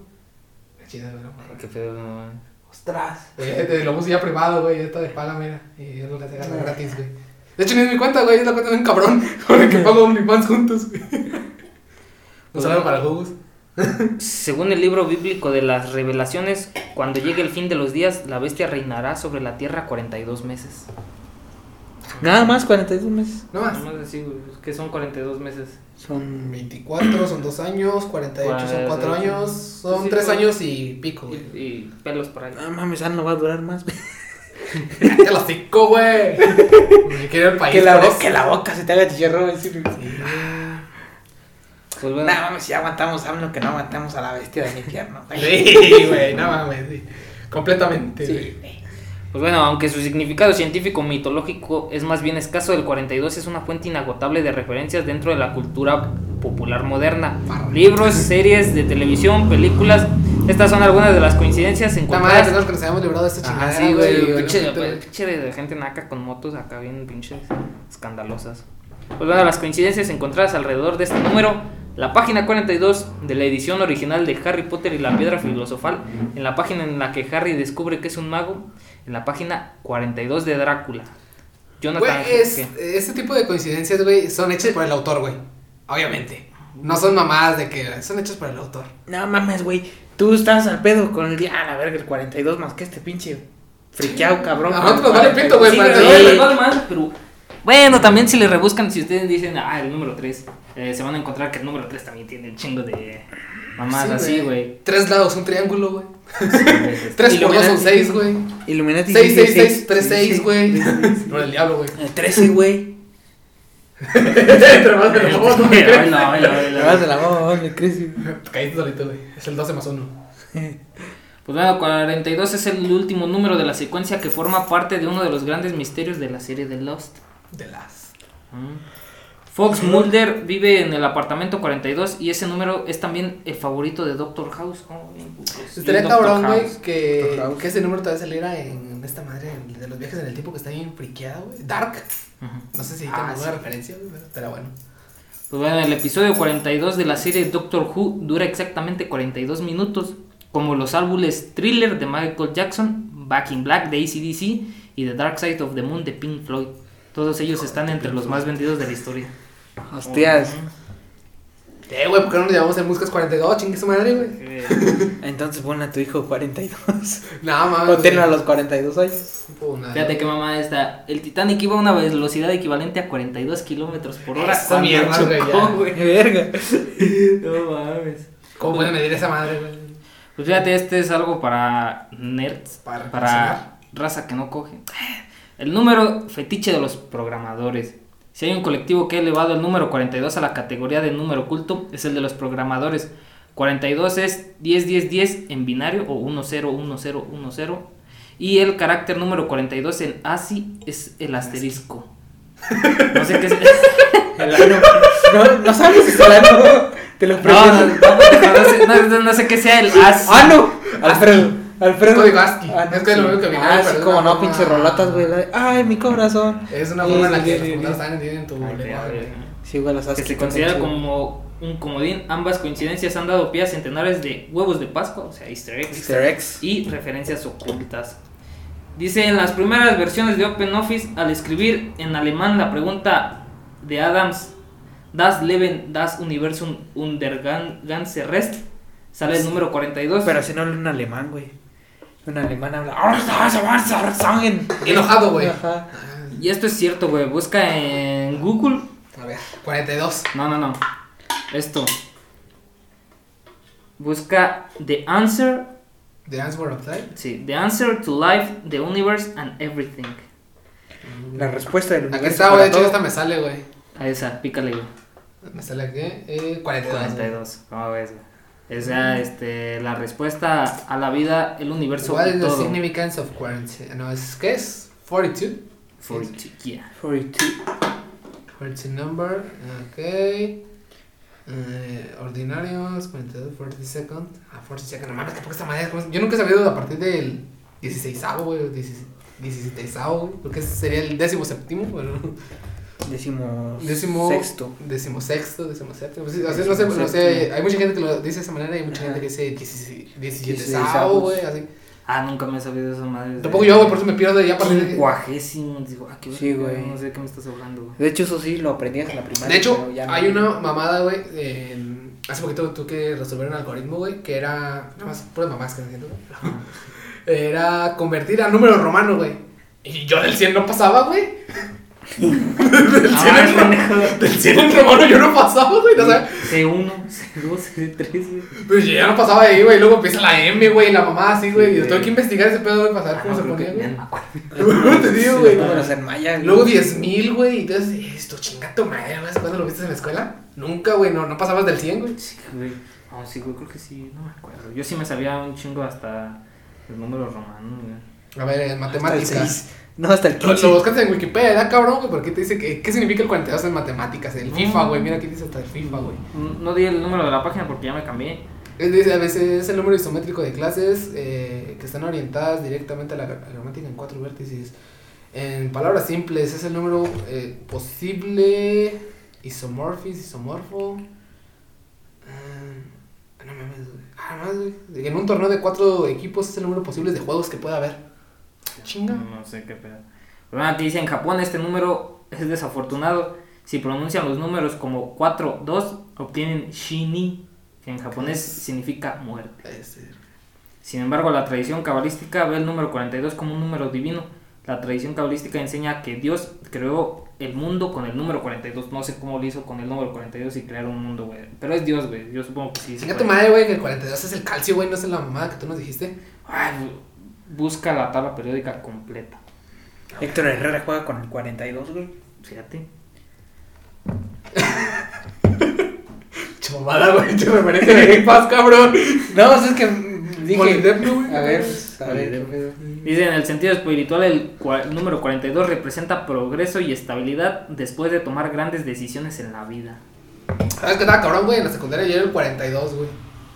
Está chida, güey, la morra. Qué pedo, no. Ostras. Eh, de lo puse ya privado, güey, ya está de paga, mira. Y es lo que se gana gratis, güey. De hecho, ni es mi cuenta, güey, es la cuenta de un cabrón con el que pago OnlyFans juntos, güey. Un saludo para jugos. Según el libro bíblico de las revelaciones, cuando llegue el fin de los días, la bestia reinará sobre la tierra 42 meses. Nada más 42 meses. No más. Nomás así, güey, que son 42 meses. Son 24 son 2 años, 48 son 4 Cuarenta- años, son Sí, 3 güey. años y pico, Y, güey. y pelos por ahí. No mames, ah, no va a durar más. ¡Cállate el hocico, güey! Me quiero el país. que, la por bo- eso. que la boca se te haga chicharro. güey, sí. Pues bueno, Nah, mames, si aguantamos a lo que no aguantamos a la bestia del infierno. Sí, güey, no mames, sí. Completamente, güey. Pues bueno, aunque su significado científico mitológico es más bien escaso, el 42 es una fuente inagotable de referencias dentro de la cultura popular moderna. Libros, series de televisión, películas. Estas son algunas de las coincidencias La madre, encontradas. tenemos que nos hayamos librado de esta Ajá, chingadera, sí, güey. Pinche, de gente naca con motos acá bien pinches escandalosas. Pues bueno, las coincidencias encontradas alrededor de este número. La página 42 de la edición original de Harry Potter y la piedra filosofal. En la página en la que Harry descubre que es un mago. En la página 42 de Drácula. Jonathan. Güey, es, este tipo de coincidencias, güey, son hechas por el autor, güey. Obviamente. No son mamadas de que son hechas por el autor. No mames, güey. Tú estás al pedo con el día. Ah, la verga, el 42 más que este pinche friqueado, cabrón. A nosotros nos vale pito, güey, Sí, para pero sí. vale más, pero- Bueno, también si le rebuscan, si ustedes dicen, ah, el número 3, se van a encontrar que el número 3 también tiene un chingo de mamadas así, güey. Tres lados, un triángulo, güey. Sí, Tres por dos son seis, güey. Illuminati. Seis, seis, seis, sí, tres, sí, seis, sí. güey. No, el diablo, güey. Eh, 13, güey. Entre más de la voz, no me crees. Me vas de la mano, me crece. Te caíste solito, güey. Es el 12 más 1. Pues bueno, 42 es el último número de la secuencia que forma parte de uno de los grandes misterios de la serie de Lost. De las. Fox Mulder vive en el apartamento 42 y ese número es también el favorito de Doctor House. Oh, bien, putos. Estaría cabrón, güey, que, que ese número todavía saliera en esta madre de los viajes en el tiempo que está bien friqueada, güey. Dark. No sé si Ah, tengo alguna sí. referencia, güey, pero bueno. Pues bueno, el episodio 42 de la serie Doctor Who dura exactamente 42 minutos, como los álbumes Thriller de Michael Jackson, Back in Black de ACDC y The Dark Side of the Moon de Pink Floyd. Todos ellos están entre los más vendidos de la historia. Hostias. Eh, güey, ¿por qué no nos llamamos el Muscas 42? Chingue su madre, güey. Entonces pon a tu hijo 42. No, mames. O tenlo a los 42 años. Fíjate qué mamá está. El Titanic iba a una velocidad equivalente a 42 kilómetros por hora. Esa mierda, güey. Verga. No mames. ¿Cómo pueden medir esa madre, güey? Pues fíjate, este es algo para nerds, Para para, raza que no coge. El número fetiche de los programadores. Si hay un colectivo que ha elevado el número 42 a la categoría de número oculto, es el de los programadores. 42 es 10, 10, 10 en binario o 1, 0, 1, 0, 1, 0. Y el carácter número 42 en ASCII es el asterisco. No sé qué es. El ano. No, no sabes si es el ano. Te lo No, no, pregunto. no, no sé, no- no- no sé qué sea el ASCII. ¡Ano! Alfredo. Alfredo. Código ASCII. Ah, no, Es que es lo único que sí. viene, Ah, pero sí, como no, pinche rolatas, güey. la de, Ay, mi corazón. Es una forma en la Sí, que sí, los sí, sí. entienden tu güey. Sí, güey, las que se considera como un comodín. Ambas coincidencias han dado pie a centenares de huevos de Pascua, o sea, easter eggs, Easter eggs. y referencias ocultas. Dice en las primeras versiones de OpenOffice, al escribir en alemán la pregunta de Adams, Das Leben, das Universum unter gan- ganze Rest, sale el número 42. Pero si no habla un alemán, güey. Un alemán habla. "Ah, Enojado, güey. Y esto es cierto, güey. Busca en Google. A ver, 42. No, no, no. Esto. Busca The Answer The Answer of Time. Sí, The Answer to Life, the Universe and Everything. La respuesta del Aquí universo está, güey. De hecho, esta me sale, güey. A esa, pícale, güey. Me sale aquí. Eh, 42. 42, ¿cómo ves, güey? Esa, este, la respuesta a la vida, el universo What y is the todo. significance of quarantine? No, es, ¿qué es? 42. For yeah. 42. Quarantine number. Ok. Eh, ordinarios, 42, 40 second. Ah, 40 second. No mames, que poca esta madre. ¿cómo es? Yo nunca he sabido a partir del 16 güey. o 17 güey. Porque ese sería el décimo séptimo. Bueno, Décimo. décimo. Sexto. Décimo sexto, décimo séptimo. Pues o sea, no sé, no sé. Hay mucha gente que lo dice de esa manera y hay mucha gente que dice 17 Dieciseisavos. güey. Así. Ah, nunca me he sabido de esas madres. Tampoco yo, güey, por eso me pierdo ya para Quincuagésimo. Digo, ah, qué Sí, güey. No sé de qué me estás hablando, güey. De hecho, eso sí lo aprendías en la primaria. De hecho, ya no. hay una mamada, güey. en- Hace poquito tuve que resolver un algoritmo, güey, que era. Nada más, puras mamás que no entiendo, güey. Era convertir a números romanos, güey. Y yo del 100 no pasaba, güey. Del, 100 Ah, en, del 100 en romano yo no pasaba, güey. No sé. C1, C2, C3, güey. Pues yo ya no pasaba ahí, güey. Luego empieza la M, güey, la mamá así, güey. Yo tengo que investigar ese pedo, güey, para saber Ah, cómo no, se ponía, güey. no me acuerdo. No te digo, güey. Números en maya. güey. Luego 10.000, güey. Y entonces, esto, chinga tu madre, güey. ¿Cuándo lo viste en la escuela? Nunca, güey. No, no pasabas del 100, güey. Sí, güey. No, sí, güey, creo que sí, no me acuerdo. Yo sí me sabía un chingo hasta los números romanos, güey. A ver, en matemáticas. No, hasta el Lo, 15. lo buscas en Wikipedia, cabrón, güey, porque te dice que qué significa el 42 en matemáticas, el No. FIFA, güey, mira aquí dice hasta el FIFA, güey. Mm, No di el número de la página porque ya me cambié. Es, dice, a veces es el número isométrico de clases eh, que están orientadas directamente a la, gra- gramática en cuatro vértices. En palabras simples, es el número eh, posible, isomorfis, isomorfo. Ah, no mames, güey. Ah, más, güey. En un torneo de cuatro equipos es el número posible de juegos que pueda haber. Chinga. No sé qué pedo. Pero bueno, aquí dice en Japón este número es desafortunado. Si pronuncian los números como 4, 2, obtienen shini, que en japonés significa muerte. Sin embargo, la tradición cabalística ve el número 42 como un número divino. La tradición cabalística enseña que Dios creó el mundo con el número 42. No sé cómo lo hizo con el número 42 y crear un mundo, güey. Pero es Dios, güey. Yo supongo que sí. se Chinga tu madre, güey, que el 42 es el calcio, güey, no es la mamada que tú nos dijiste. Ay, busca la tabla periódica completa. Héctor Herrera juega con el 42, güey. Fíjate. Chamamada, güey, me merece de Game Pass, cabrón. No, o sea, es que dije. Güey. A ver, pues, a ver. Dice, en el sentido espiritual, el, número 42 representa progreso y estabilidad después de tomar grandes decisiones en la vida. ¿Sabes qué estaba cabrón, güey? En la secundaria yo era el 42, güey.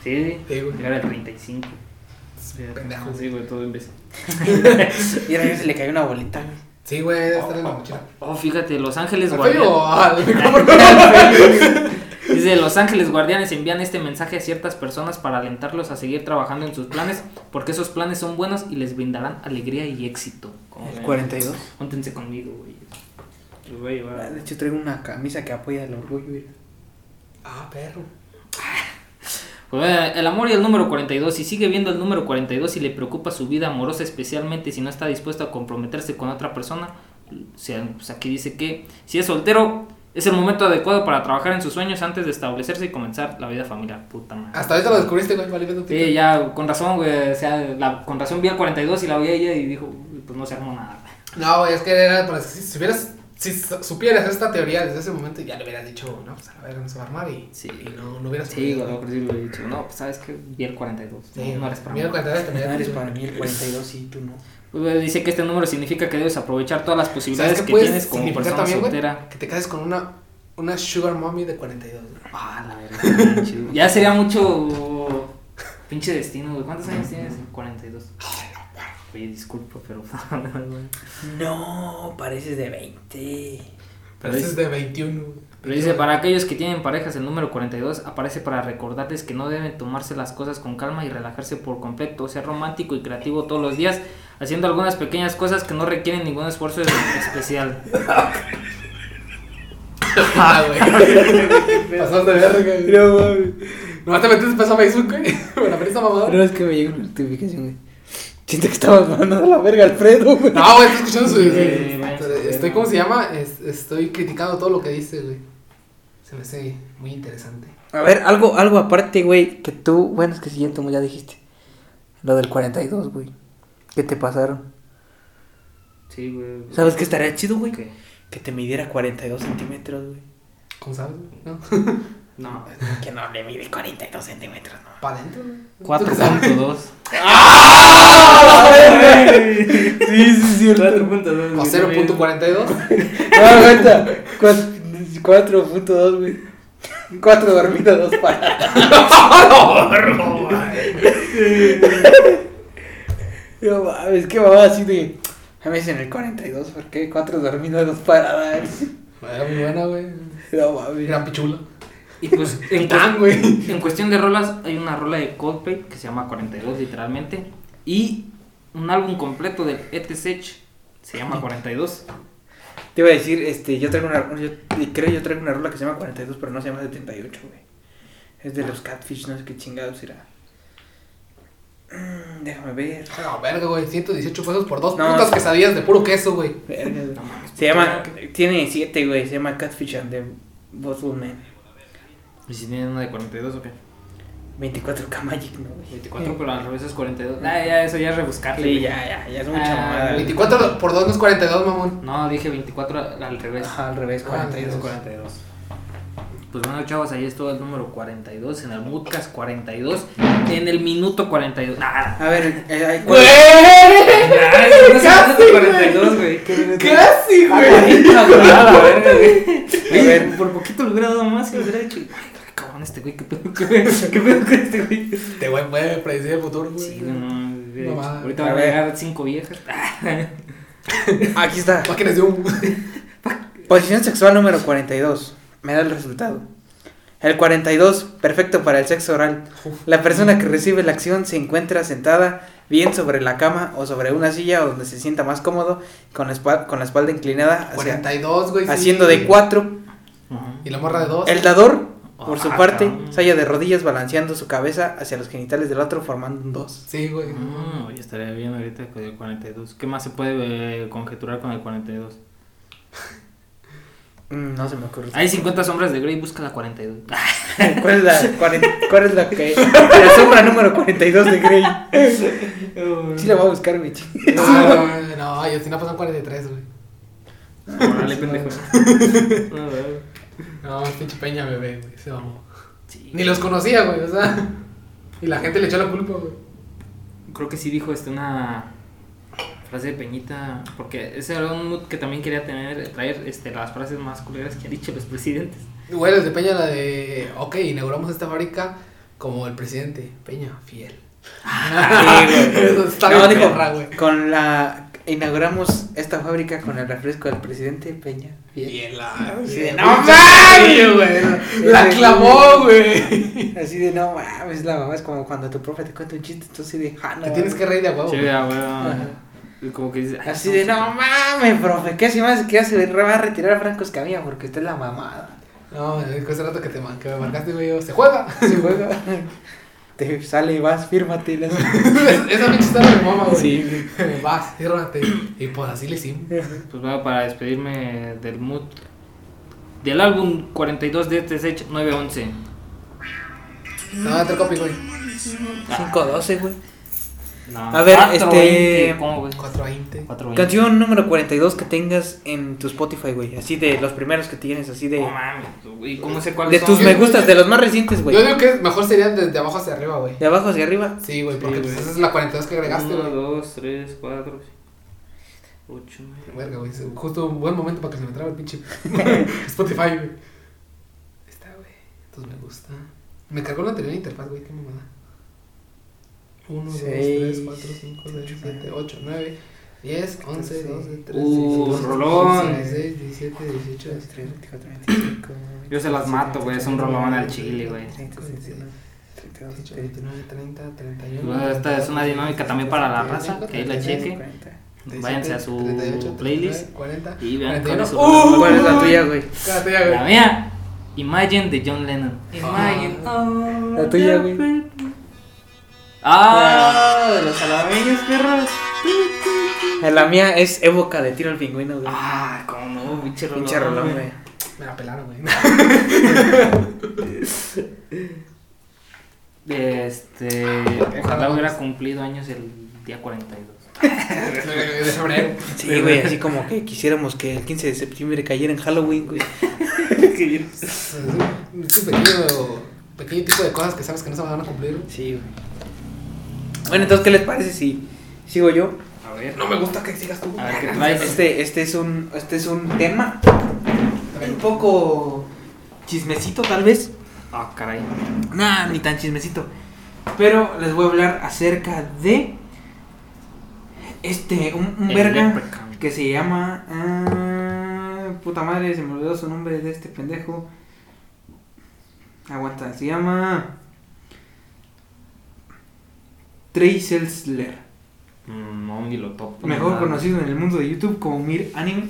Sí, Sí, güey. Yo era el 35. Pendejo. Sí, güey, todo imbécil. Y a mí se le cayó una bolita, güey. Sí, güey, debe estar en la mochila. Oh, fíjate, Los Ángeles ¿Al feo Guardianes. o al micrófono? Dice, Los Ángeles Guardianes envían este mensaje a ciertas personas para alentarlos a seguir trabajando en sus planes, porque esos planes son buenos y les brindarán alegría y éxito. Como El ven. 42. Júntense conmigo, güey. Los voy a llevar. De hecho, traigo una camisa que apoya el orgullo. Ah, perro. Pues, eh, el amor y el número 42. Si sigue viendo el número 42 y le preocupa su vida amorosa, especialmente si no está dispuesto a comprometerse con otra persona, o sea, pues aquí dice que si es soltero, es el momento adecuado para trabajar en sus sueños antes de establecerse y comenzar la vida familiar. Puta madre. Hasta ahorita lo descubriste, güey, vale, Sí, ya, con razón, güey. O sea, la- con razón vi el 42 y la vi a ella y dijo, pues no se armó nada. No, güey, es que era para si, si hubieras, si supieras esta teoría desde ese momento, ya le hubieras dicho, no, pues a la verga no se va a armar y, Sí. y no, no hubieras Sí, a lo mejor sí lo he dicho. No, pues sabes que vi el 42. Sí, no, no eres para mí. el 42 también. No eres para mí el 42 y tú no. Pues, Dice que este número significa que debes aprovechar todas las ¿Sabes posibilidades que tienes como persona también, soltera. Que te cases con una, una sugar mommy de 42, güey. Ah, la verdad. Ya sería mucho pinche destino, güey. ¿Cuántos años tienes? 42. Oye, disculpa, pero. No, pareces de 20. Pero ese es de 21, güey. Pero dice, para aquellos que tienen parejas, el número 42 aparece para recordarles que no deben tomarse las cosas con calma y relajarse por completo, ser romántico y creativo todos los días, haciendo algunas pequeñas cosas que no requieren ningún esfuerzo especial. Ah, güey. Pasaste de verga, güey. No mames. Nomás te metiste a Facebook, güey. Bueno, pero mamada. No es que me llegó una notificación, güey. Siento que estabas mandando a la verga Alfredo, güey. No, güey, estoy escuchando su. Estoy, ¿cómo se llama? Es- estoy criticando todo lo que dice, güey. Se me hace muy interesante. A ver, algo, algo aparte, güey, que tú, bueno, es que si ya tú ya dijiste. Lo del 42, güey. ¿Qué te pasaron? Sí, güey. ¿Sabes qué estaría chido, güey? ¿Qué? Que te midiera 42 centímetros, güey. ¿Cómo sabes? ¿No? No. Que no le mide 42 centímetros, no. ¿Para adentro? güey? 4.2. Sí, sí, sí. 4.2. ¿O 0.42? No, aguanta. 4.2, güey. 4 dormido, 2 paradas. No mames, qué mamá así de. A veces en el 42, ¿por qué? 4 dormido, 2 paradas. Era muy buena, güey. No mames. Gran pichula. Y pues en, güey. en cuestión de rolas, hay una rola de Coldplay que se llama 42 literalmente. Y un álbum completo del ETSH se llama 42. Te iba a decir, este, yo traigo una, yo creo yo traigo una rola que se llama 42, pero no se llama 78, güey. Es de los Catfish, no sé qué chingados será. Mm, déjame ver. No, verga, güey. 118 pesos por dos No. putas quesadillas de puro queso, güey. Verga. No Se llama, tiene 7, güey, se llama Catfish and the Bottle Man. ¿Y si tienen una de 42 o qué? 24K Magic, ¿no, güey? 24, pero al revés es 42. Ah, ya, eso ya es rebuscarle. Sí, güey. ya, ya, ya es mucha Ah, mamada. güey. 24 por 2 no es 42, mamón. No, dije 24 al revés. Ajá, al revés, Ah, 42. Es 42. Pues bueno, chavos, ahí estuvo el número 42, en el Moodcast 42, en el minuto 42. Nah, A ver, eh, ay, ¿cuál- Ay, no sé, ¡Casi, minuto güey! 42, güey. Casi, Ah, güey. A la verga, güey. A ver. por poquito le hubiera dado más y le hubiera dicho, ay, qué cabrón este güey, qué pedo, qué pedo, qué pedo con este güey. Este güey puede predecir el futuro, güey. Sí, güey, no, dicho, Mamada. ahorita van a llegar cinco viejas. Aquí está. Un. Posición sexual número 42. Me da el resultado. El 42, perfecto para el sexo oral. La persona que recibe la acción se encuentra sentada bien sobre la cama o sobre una silla o donde se sienta más cómodo, con la, espal- con la espalda inclinada, hacia- 42, güey. sí. haciendo de 4. Y la morra de 2. El dador, por su Ah, parte, cabrón. se halla de rodillas balanceando su cabeza hacia los genitales del otro formando un 2. Sí, güey. Mm, oye, estaría bien ahorita con el 42. ¿Qué más se puede eh, conjeturar con el 42? Mm, no se me ocurre. Hay 50 sombras de Grey, busca la 42. ¿Cuál es la, cuál es la que la sombra número 42 de Grey? Sí la voy a buscar, güey. No, no, yo sí no pasan 43, güey. Órale, pendejo. No, güey. No, es pinche peña, bebé, güey. Se mamó. Sí. Ni los conocía, güey, o sea. Y la gente le echó la culpa, güey. Creo que sí dijo este una frase de Peñita, porque ese era un mood que también quería tener, traer este, las frases más culeras que han dicho los presidentes. Güey, desde Peña la de. Ok, inauguramos esta fábrica como el presidente. Peña, fiel. Eso está No, bien dijo, güey. con la inauguramos esta fábrica con el refresco del presidente Peña. Bien. Fiel, la. Sí, de, no mames, güey. La clamó, güey. Así de no mames, la mamá es como cuando tu profe te cuenta un chiste, tú así de ah, no, Te tienes que reír de huevo. Sí, ah, güey. Como que dice, ay, Así de no mames, profe, ¿qué hace más que hace? Va a retirar a Franco Escamilla porque usted es la mamada. No, es que hace rato que, te, ma- que me marcaste, güey. yo, Se juega. Si juega, te sale y vas, fírmate. y las- Esa pinche historia de mamá, güey. Sí, Vas, ciérrate. Y pues así le hicimos. Pues bueno, para despedirme del mood del álbum 42 de TSH 911. No, otro copy, güey. 512, güey. No, A ver, 420, este- ¿Cómo, güey? 420. 420. Canción número 42 que tengas en tu Spotify, güey. Así de los primeros que tienes, así de. No mames, güey. ¿Cómo sé cuáles De son? tus me gustas, de los más recientes, güey. Yo digo que mejor sería desde abajo hacia arriba, güey. De abajo hacia arriba. Sí, güey, porque Sí, pues esa es la 42 que agregaste, 1, güey. 2, 3, 4, 8, Verga, güey. Justo un buen momento para que se me trabe el pinche Spotify, güey. Está, güey. Entonces me gusta. Me cargó la anterior interfaz, güey. Qué mamada. 1, 2, 3, Seis, 4, 5, 6, 7, 8, 9, 10, 11, 12, 13, Uh, 14, rolón. 16, 17, 18, 23, 24, 25. Yo se las mato, güey, es un rolón al chile, güey. 30, 31, 32, 18, 29, 30, 31. Bueno, esta es una dinámica también para la raza, que ahí la cheque. 40. Váyanse a su playlist 40, y vean 41. cuál es su ¡Uh! ¿Cuál es la tuya, güey? La mía, Imagine de John Lennon. Imagine. oh, La tuya, güey. Ah, de los alameños, perros. La mía es Évoca de Tiro al Pingüino, güey. Ah, cómo no, pinche rolón. Pinche rolón, güey. Me la pelaron, güey. Este, ojalá hubiera cumplido años el día 42. De febrero. Sí, güey, así como que quisiéramos que el 15 de septiembre cayera en Halloween, güey. Es un pequeño, pequeño tipo de cosas que sabes que no se van a cumplir. Sí, güey. Bueno, entonces, ¿qué les parece si sigo yo? A ver, No me gusta que sigas tú. a ver qué traes. Este, este es un, este es un tema un poco chismecito, tal vez. Ah, caray. Nah, ni tan chismecito. Pero les voy a hablar acerca de este, un, verga Leprechaun. que se llama. ah, puta madre, se me olvidó su nombre de este pendejo. Aguanta, se llama. Tracy Sler. Mm, No, ni lo topo. Mejor nada. conocido en el mundo de YouTube como Mir Anime.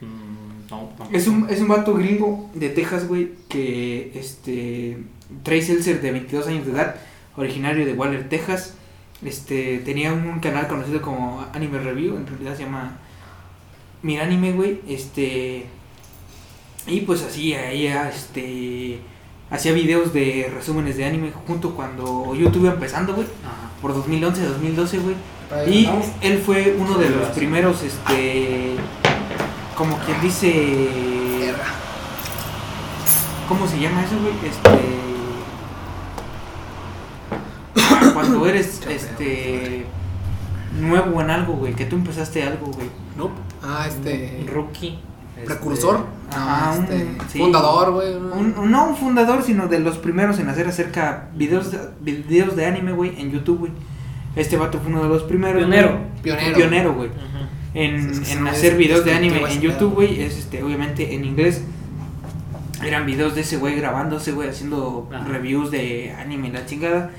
Mm, no, tampoco. Es un, es un vato gringo de Texas, güey, que este Trey Seltzer de 22 años de edad, originario de Waller, Texas. Este tenía un, canal conocido como Anime Review, en realidad se llama Mir Anime, güey. Este y pues así ella este hacía videos de resúmenes de anime junto cuando YouTube iba empezando, güey, por 2011, 2012, güey. Y ¿no? él fue uno de los primeros, este, como quien dice, ¿cómo se llama eso, güey? Este, cuando eres, este, nuevo en algo, güey, que tú empezaste algo, güey. No. Ah, este. Rookie. Precursor. Ajá, Ah, un- este. sí. Fundador, güey. Un- no un fundador, sino de los primeros en hacer acerca videos de, videos de anime, güey, en YouTube, güey. Este vato fue uno de los primeros. Pionero. Pionero. Pionero, güey. En, Es que en hacer es- videos de anime en YouTube, güey, es este, obviamente en inglés. Eran videos de ese güey grabándose, güey, haciendo Ajá. reviews de anime y la chingada.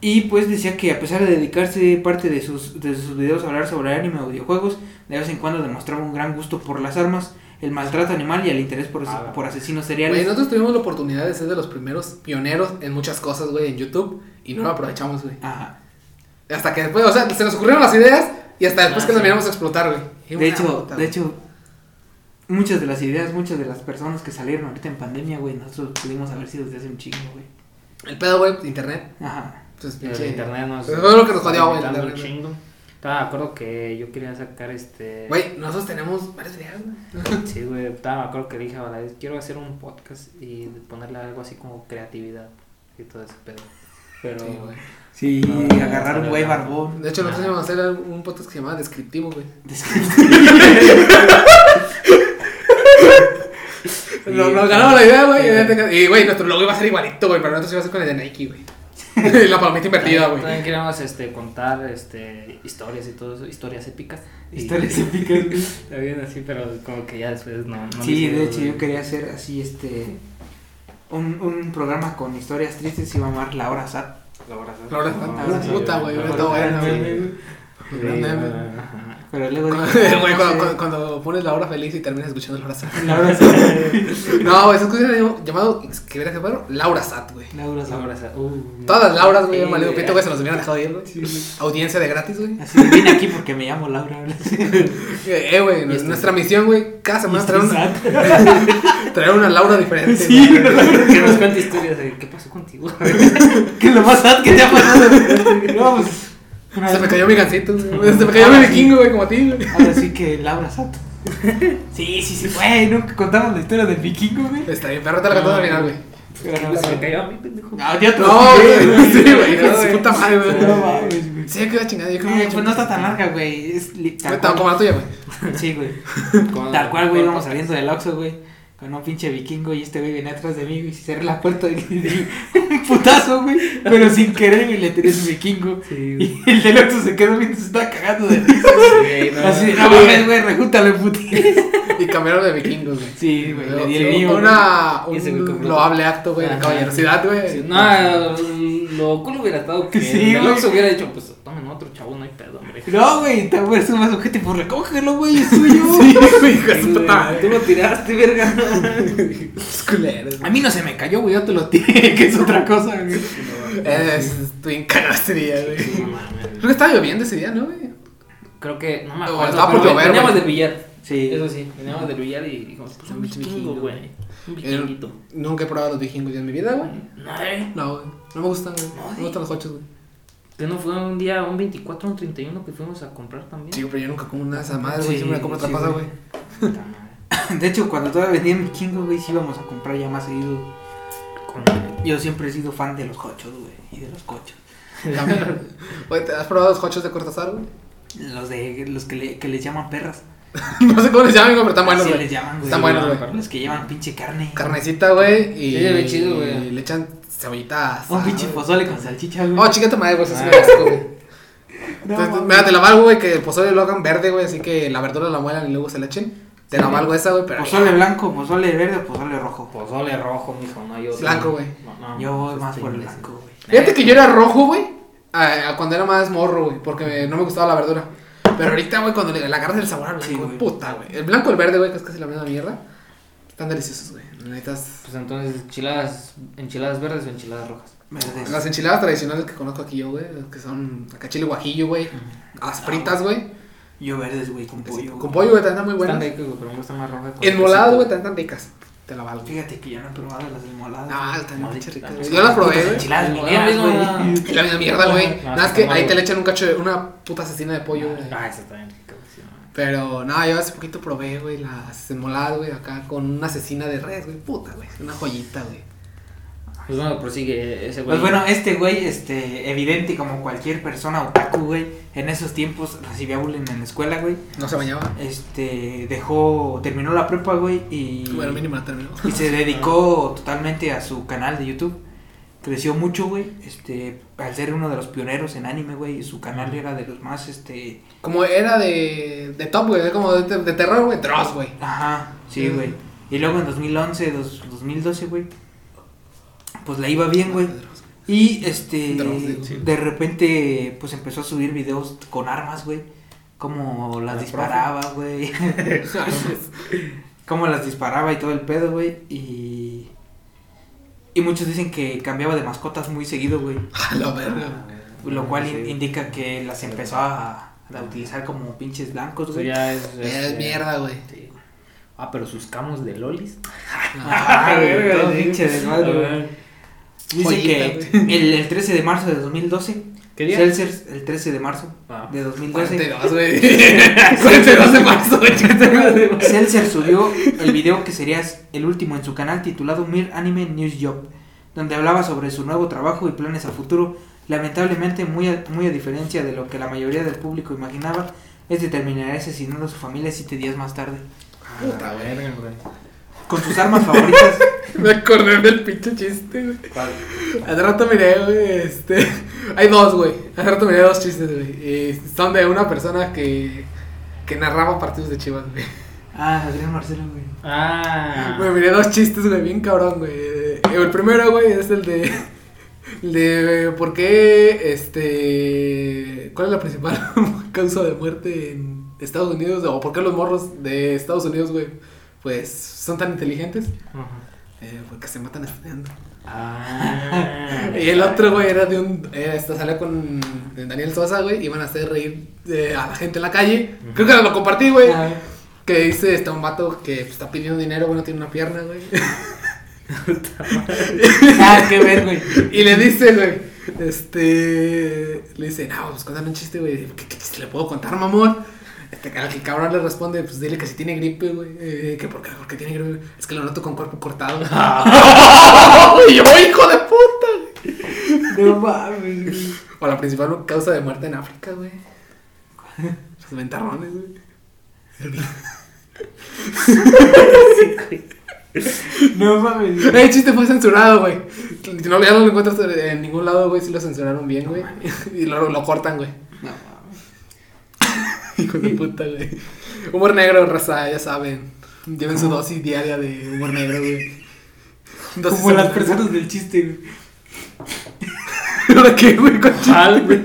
Y pues decía que a pesar de dedicarse parte de sus, de sus videos a hablar sobre anime o videojuegos, de vez en cuando demostraba un gran gusto por las armas, el maltrato animal y el interés por, Ah. por asesinos seriales. nosotros tuvimos la oportunidad de ser de los primeros pioneros en muchas cosas, güey, en YouTube. Y no lo aprovechamos, güey. Ajá. Hasta que después, o sea, se nos ocurrieron las ideas y hasta después Ah, que nos sí. miramos a explotar, güey. De hecho, puta, de hecho, muchas de las ideas, muchas de las personas que salieron ahorita en pandemia, güey, nosotros pudimos haber sido desde hace un chingo, güey. El pedo, güey, internet. Ajá. Pues, internet nos. Eso fue lo que nos jodió, güey, un chingo. Estaba de acuerdo que yo quería sacar este. Güey, nosotros tenemos varias ideas, güey. Sí, güey. Estaba de acuerdo que dije, "Ahora, quiero hacer un podcast y ponerle algo así como creatividad y todo ese pedo. Pero. Sí, güey. Sí, No, agarrar un güey barbón. De hecho, nosotros íbamos a hacer un podcast que se llamaba Descriptivo, güey. Nos, nos ganamos la idea, güey. y- Y, güey, nuestro logo iba a ser igualito, güey. Pero nosotros iba a ser con el de Nike, güey. La palomita invertida, güey. También queríamos este, contar este, historias y todo eso, historias épicas. Y- Historias épicas. Está bien así, pero como que ya después no. no Sí, de hecho yo quería hacer así este un, un programa con historias tristes y iba a llamar La Hora Sat. La hora santa. La hora santa, puta, güey, Pero luego cuando, no sé. cuando, cuando pones la hora feliz y terminas escuchando la hora sat. La Hora Sat. No, güey, esas cosas llamado, que verás que Laura Sat, güey. La Hora La Sat. santa. Uh, Todas las Lauras, güey, güey. pito, güey, se nos hubieran dejado ir, güey. Sí. Audiencia de gratis, güey. Así vine aquí porque me llamo Laura. Eh, güey, este- nuestra misión, güey, cada semana traer una, Sat. traer una Laura diferente. Sí, güey. que nos cuente historias de qué pasó contigo. ¿Qué es lo más sad que te ha pasado? No, pues, Se me cayó mi gancito, güey. Se me cayó mi vikingo, güey, como a ti, güey. Ahora sí que Laura Sat. Sí, sí, sí, güey, nunca contamos la historia del vikingo, güey. Está bien, perro, te la al final, güey. Pero no, Se me cayó a mí, pendejo. No, yo te No, güey, sí, güey, su puta madre, güey. No mames, güey. Sí, queda chingada, yo creo que Eh, pues no está tan larga, güey. Es como la tuya, güey. Sí, güey. Tal cual, güey, íbamos saliendo del Oxxo, güey. Con un pinche vikingo y este güey venía atrás de mí, güey. Y cerré la puerta y le di un putazo, güey. Pero sin querer, güey, le tiré su vikingo. Sí. Y el del Oxxo se quedó viendo, se estaba cagando de risa. Sí, no, Así, no, no mames, güey, rejúntalo, puti. Y cambiaron de vikingos, güey. Sí, güey, le di el mío. Una, un loable acto, güey, de caballerosidad, güey. Sí, No, lo cool hubiera estado que Sí, el güey. Oxxo hubiera dicho, pues tomen otro chavo, no hay pedo, hombre. No, güey, te voy a hacer más ojete, pues recógelo, güey, es suyo. Sí, güey, hijo de su Güey, puta madre. Tú lo tiraste, verga. Es culero, A mí no se me cayó, güey, yo te lo tiré, que es otra cosa, güey. Es, tú bien cagado ese día, güey. No mames. Creo que estaba lloviendo ese día, ¿no, güey? Creo que, no me O acuerdo. estaba por pero llover, Veníamos güey. del billar. Sí. Eso sí, veníamos del billar y dijimos, pues un Pinche vikingo, vikingo. güey. Un vikinguito. Nunca he probado los vikingos ya en mi vida, güey. No, eh. No, güey. No me gustan, güey. No, me gustan los hochos, güey. Que no fue un día, un 24, un 31 que fuimos a comprar también. Sí, pero yo nunca como una de madres, güey. Sí, Siempre me compro otra sí, cosa, güey. De hecho, cuando todavía vendían vikingo, güey, sí íbamos a comprar ya más seguido. Con- Yo siempre he sido fan de los hochos, güey, y de los cochos. Güey, ¿te has probado los hochos de Cortázar, güey? Los de los que, le, que les llaman perras. No sé cómo les llaman, güey, pero están buenos, güey. les llaman, güey. Están buenos, güey. Los que llevan pinche carne. Carnecita, güey. Y Sí, bien chido, güey. le echan cebollitas. Un pinche pozole con salchicha, güey. Oh, chica tu madre, güey. Eso sí me Ah. asco, güey. Entonces, mira, te la valgo, güey, que el pozole lo hagan verde, güey, así que la verdura la muelan y luego se la echen. Te la valgo esa, güey, pero. Pozole blanco, pozole verde o pozole rojo. Pozole rojo, mijo, no yo. Blanco, güey. No, no, Yo voy más por el blanco, güey. Fíjate que yo era rojo, güey. a- a cuando era más morro, güey, porque no me gustaba la verdura. Pero ahorita, güey, cuando le, le agarras el sabor al blanco, Sí, güey, puta, güey. El blanco y el verde, güey, que es casi la misma mierda. Están deliciosos, güey. Necesitas Pues entonces, enchiladas, enchiladas verdes o enchiladas rojas. Verdes. las enchiladas tradicionales que conozco aquí yo, güey, que son acá chile guajillo, güey. Las fritas, güey. Yo verdes, güey, con pollo. Con pollo, güey, también están muy Están buenas. ricas, güey, pero me gustan más rojas. Enmoladas, güey, también están ricas. Te la valgo. Fíjate que yo no he probado las desmoladas. Ah, también No, pinche ricas. también. güey. Yo las probé, güey. enchiladas mineras, güey. ah. Y la misma mierda, güey. Nada, es está que ahí te le echan un cacho de una puta asesina de pollo, güey. Ah, esa está no. Pero nada, yo hace poquito probé, güey, las enmoladas, güey, acá con una asesina de res, güey. Puta, güey. Una joyita, güey. Pues bueno, prosigue ese güey. Pues bueno, este güey, este, evidente como cualquier persona otaku, güey, en esos tiempos recibía bullying en la escuela, güey. No se bañaba. Este, dejó, terminó la prepa, güey, y, Bueno, mínimo la terminó. y se dedicó totalmente a su canal de YouTube. Creció mucho, güey, este, al ser uno de los pioneros en anime, güey, su canal era de los más, este, Como era de, de top, güey, como de, de terror, güey, Dross, güey. Ajá, sí, güey. Y luego en 2011, dos- 2012, güey, pues le iba bien, güey. Y este, Dross, de repente, pues empezó a subir videos con armas, güey. Como las La disparaba, güey. Cómo las disparaba y todo el pedo, güey. Y. Y muchos dicen que cambiaba de mascotas muy seguido, güey. A la verga. Lo cual Sí. indica que las empezó a, a utilizar como pinches blancos, Eso güey. ya es. Es este, mierda, güey. sí. Ah, pero sus camos de lolis. Todo sí. pinche desmadre, güey. Dice Joyita, que el, el 13 de marzo de 2012, ¿Qué día? Celsius, el 13 de marzo Ah. de 2012, 42, güey. 42 de marzo, güey. Subió el video que sería el último en su canal titulado Mir Anime News Job, donde hablaba sobre su nuevo trabajo y planes a futuro. Lamentablemente, muy a, muy a diferencia de lo que la mayoría del público imaginaba, este terminaría asesinando a su familia siete días más tarde. Puta, A güey. ver, güey. Con sus armas favoritas. Me acordé del pinche chiste, güey. ¿Cuál? Hace rato miré, güey, este... Hay dos, güey. Hace rato miré dos chistes, güey. Y son de una persona que... Que narraba partidos de chivas, güey. Ah, Adrián Marcelo, güey. Ah. Güey, miré dos chistes, güey, bien cabrón, güey. El primero, güey, es el de... el De por qué, este... ¿Cuál es la principal causa de muerte en Estados Unidos? O por qué los morros de Estados Unidos, güey, pues son tan inteligentes. Ajá. Eh, porque se matan estudiando. Ah. Y el otro, güey, era de un. Eh, salía con Daniel Sosa, güey. Iban a hacer reír eh, a la gente en la calle. Creo que lo compartí, güey. Que dice: Está un vato que pues, está pidiendo dinero, güey, no tiene una pierna, güey. Ah, qué ver, güey. y le dice, güey: Este. Le dice: No, pues cuéntame un chiste, güey. ¿Qué, qué chiste le puedo contar, mamón? Este, al que el cabrón le responde: Pues dile que si tiene gripe, güey. Eh, que por qué, porque tiene gripe. Es que lo noto con cuerpo cortado. y yo, hijo de puta, güey. No mames, güey. O la principal causa de muerte en África, güey. Los ventarrones, güey. No mames, güey. El chiste fue censurado, güey. No, ya no lo encuentras en ningún lado, güey. Sí lo censuraron bien, güey. Y lo, lo cortan, güey. Hijo de puta, güey. Humor negro, raza, ya saben. Lleven su dosis diaria de humor negro, güey. Dosis Como las personas del chiste, güey. ¿Ahora qué, güey? Con ¿Cuál, güey?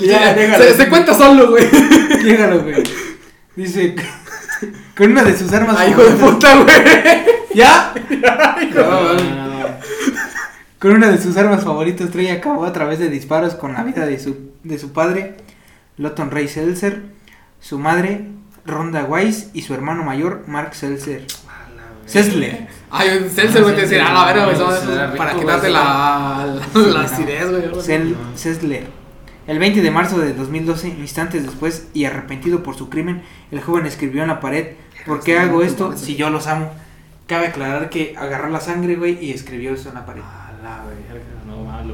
Ya, se, déjalo. se cuenta solo, güey. Déjalo, güey. Dice, con una de sus armas Ay, hijo de puta, güey. ¿Ya? No, no, no. Con una de sus armas favoritas, Trey acabó a través de disparos con la vida de su, de su padre, Lotton Ray Seltzer, su madre, Ronda Weiss, y su hermano mayor, Mark Seltzer. Sessler. Ay, un Celser, güey, te decía, a la verga, güey, para quitarte la, la, acidez, güey. Sessler. El 20 de marzo de 2012, instantes después y arrepentido por su crimen, el joven escribió en la pared, ¿por qué hago esto si yo los amo? Cabe aclarar que agarró la sangre, güey, y escribió eso en la pared. A la verga,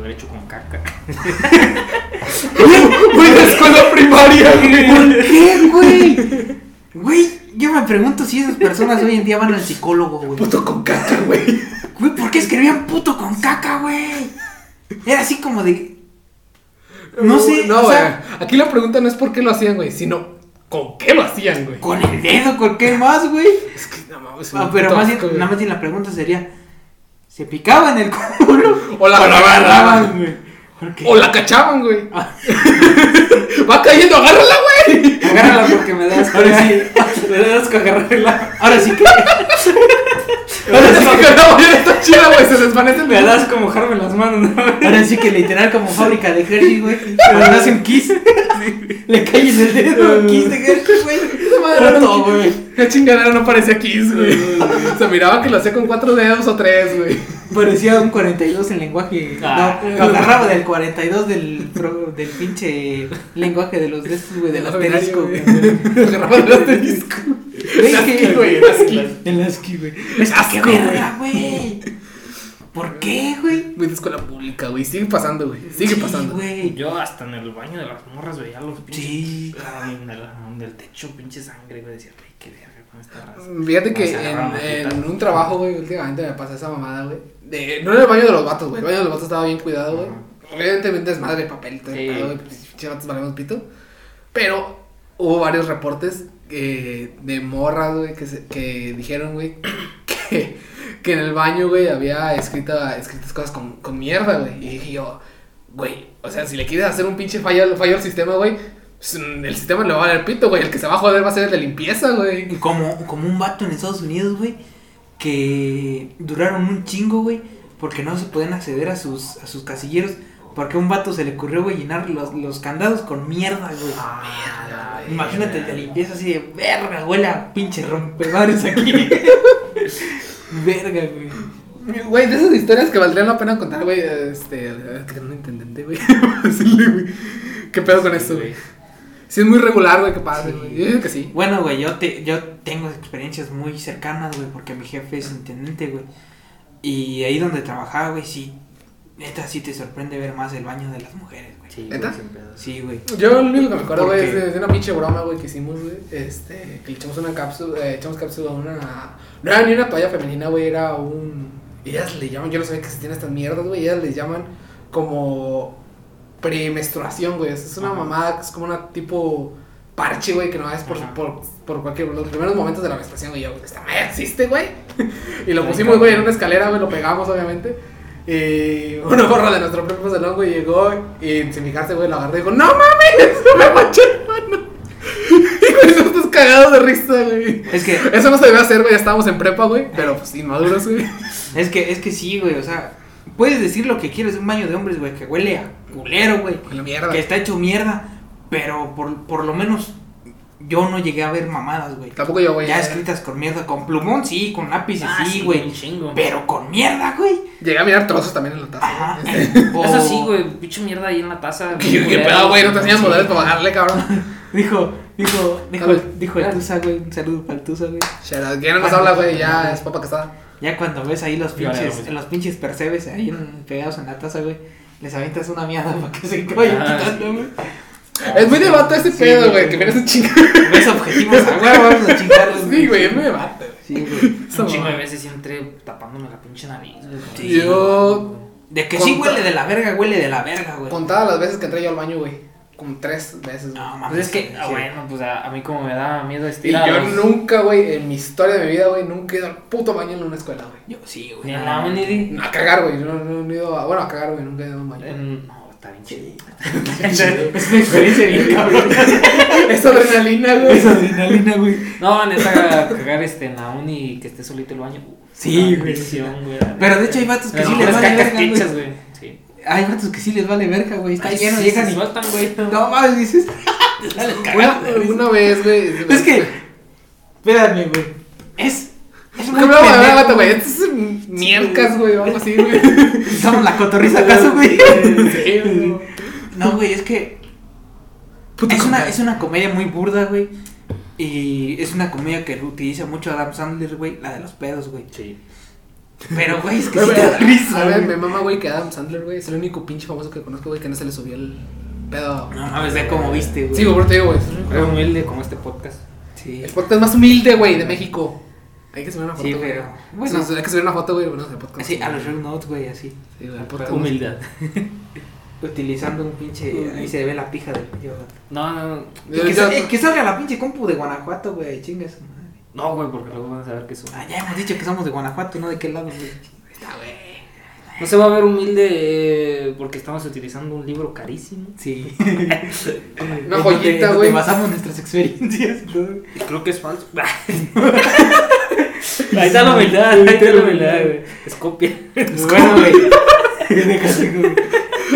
hubiera hecho con caca. Güey, de escuela primaria, güey. ¿Por qué, güey? Güey, yo me pregunto si esas personas hoy en día van al psicólogo, güey. Puto con caca, güey. Güey, ¿por qué escribían puto con caca, güey? Era así como de... No sé, No, o güey. sea- Aquí la pregunta no es por qué lo hacían, güey, sino con qué lo hacían, güey. Con el dedo, ¿con qué más, güey? Es que no mames. Ah, pero más nada más bien la pregunta sería... ¿Se picaban el culo? O la agarraban. güey? O la cachaban, güey. Va cayendo, agárrala, güey. Agárrala porque me das. Ahora sí, Me das con agarrarla. ahora sí que. Ahora sí que la mañana está chida, güey. Se desvanece el Me das como mojarme las manos, ¿no? Ahora sí que literal como fábrica de Hershey, güey. Cuando hace un kiss, le cae en el dedo kiss de Hershey, güey. Un- güey. Qué chingadera no parecía Kiss, güey. Se miraba que lo hacía con cuatro dedos o tres, güey. Parecía un 42 en lenguaje. Ah. no, lo agarraba del 42 del, pro- del pinche lenguaje de los de estos, güey, del asterisco, güey. Agarraba el asterisco. Güey, güey, el ASCII. Güey. Es que qué Asco, güey. verga, güey. ¿Por qué, güey? Muy de escuela pública, güey. Sigue pasando, güey. Sigue Sí, pasando. güey. Yo hasta en el baño de las morras veía los pinches. Sí. En el, en el techo, pinche sangre, güey. Decía, güey, qué verga con esta raza. Fíjate que en, un trabajo, güey, últimamente me pasa esa mamada, güey. De- No en el baño de los vatos, güey. El baño de los vatos estaba bien cuidado, güey. Obviamente es madre papel y todo el Sí. pedo, güey. Pinches vatos valemos pito. Pero hubo varios reportes de morras, güey, que, que dijeron, güey, que, que en el baño, güey, había escrita, escritas cosas con, con mierda, güey. Y dije yo, güey, o sea, si le quieres hacer un pinche fallo, fallo al sistema, güey, pues, el sistema le va a dar pito, güey. El que se va a joder va a ser el de limpieza, güey. Como, como un vato en Estados Unidos, güey, que duraron un chingo, güey, porque no se pueden acceder a sus, a sus casilleros. Porque a un vato se le ocurrió, güey, llenar los, los candados con mierda, güey. Mierda, güey. Imagínate de limpieza así de verga, huele a pinche rompebares aquí. verga, güey. Güey, de esas historias que valdrían la pena contar, güey, este, que no intendente, güey. Güey. ¿Qué pedo con esto, güey? Sí, es muy regular, güey, que pase, güey. Yo digo que sí. Bueno, güey, yo, te, yo tengo experiencias muy cercanas, güey, porque mi jefe es intendente, güey. Y ahí donde trabajaba, güey, sí, neta, sí te sorprende ver más el baño de las mujeres, güey. Sí, ¿Neta? Sí, güey. Yo lo único que me acuerdo, ¿Por güey, es qué? de, de una pinche broma, güey, que hicimos, güey. Este, que le echamos una cápsula, eh, echamos cápsula a una. No era ni una toalla femenina, güey, era un. Ellas le llaman, yo no sabía que existían estas mierdas, güey, ellas les llaman como premenstruación, güey. Es una Ajá. mamada es como una tipo parche, güey, que no es por, por, por cualquier. Los primeros momentos de la menstruación, güey, yo, esta madre existe, güey. y lo pusimos, güey, en una escalera, güey, lo pegamos, obviamente. Y una borra de nuestro propio salón, güey, llegó y sin fijarse, güey, lo agarró y dijo, ¡No mames! ¡Me manché la mano! Y güey, nosotros cagados de risa, güey. Es que, Eso no se debe hacer, güey, ya estábamos en prepa, güey, pero pues inmaduros, güey. es que, es que sí, güey, o sea, puedes decir lo que quieres de un baño de hombres, güey, que huele a culero, güey. La mierda. Que está hecho mierda, pero por, por lo menos yo no llegué a ver mamadas, güey. Tampoco yo, güey. Ya escritas con mierda, con plumón sí, con lápices Ah, sí, güey. pero con mierda, güey. Llegué a mirar trozos también en la taza. Ajá. güey. Este, Eso sí, güey, pinche mierda ahí en la taza. ¿Qué, qué pedo, güey? No te enseñan modales para bajarle, cabrón. Dijo, dijo, dijo, dijo el Tusa, güey. Un saludo para el Tusa, güey. Out. Ya no nos habla, güey, ya es papa casada. Ya cuando ves ahí los pinches, los pinches percebes ahí pegados en la taza, güey. Les avientas una mierda para que se vayan quitando, güey. Es muy debate ese Sí, pedo, güey. que vienes un chingo. Ves objetivos a huevo, vamos a chingarlos. Sí, güey, es muy debate, güey. Sí, güey. Un chingo de veces sí entré tapándome la pinche nariz, güey. Sí. Yo, De que sí Conta- huele de la verga, huele de la verga, güey. contadas las veces que entré yo al baño, güey. Como tres veces, güey. No, Pues mames. es que, ah, sí. bueno, pues a, a mí como me da miedo Y estirar. yo nunca, güey, en mi historia de mi vida, güey, nunca he ido al puto baño en una escuela, güey. Yo sí, güey. Ni en la uni, A cagar, güey. No, no, no he ido a. Bueno, a cagar, güey. Nunca he ido a un baño. en- No, está bien chido. Es una experiencia bien cabrón. Es adrenalina, güey. Es adrenalina, güey. No, neta, cagar este, en la uni y que esté solito el baño. Sí, güey. Pero de hecho hay vatos que sí les vale verga, güey. Sí. Hay vatos que sí les vale verga, güey. Está lleno, sí, llegan y. sueltan, güey. No mames, dices. Una vez, güey. Es que. Espérame, güey. Es. Es muy pendejo, güey. Esto es miércas, güey. o algo así, güey. Estamos la cotorriza acaso, güey. Sí, güey. No, güey, es que. Es una, es una comedia muy burda, güey. Y es una comedia que utiliza mucho Adam Sandler, güey. La de los pedos, güey. Sí. Pero, güey, es que sí te da risa, A ver, güey. me mama, güey, que Adam Sandler, güey, es el único pinche famoso que conozco, güey, que no se le subió el pedo. No mames, ve cómo viste, güey. Sí, güey, por te digo, güey. es humilde como este podcast. Sí. El podcast más humilde, güey, de México. Hay que subir una foto. Sí, güey. pero. Bueno, hay que subir una foto, güey, bueno, del podcast. así, a los show notes, güey, así. Sí, güey, podcast. Humildad. Utilizando un pinche. Ahí se ve la pija del pinche. No, no, no. Yo- que, yo- sa- eh, que salga la pinche compu de Guanajuato, güey. Chinga su madre. No, güey, porque luego van a saber que es un. Ah, ya hemos dicho que somos de Guanajuato, no de qué lado, güey. Está, güey. No se va a ver humilde eh, porque estamos utilizando un libro carísimo. Sí. Una joyita, güey. basamos nuestras experiencias y todo. Y creo que es falso. ahí está la humildad, ahí está la humildad, güey. Es copia. Bueno, güey.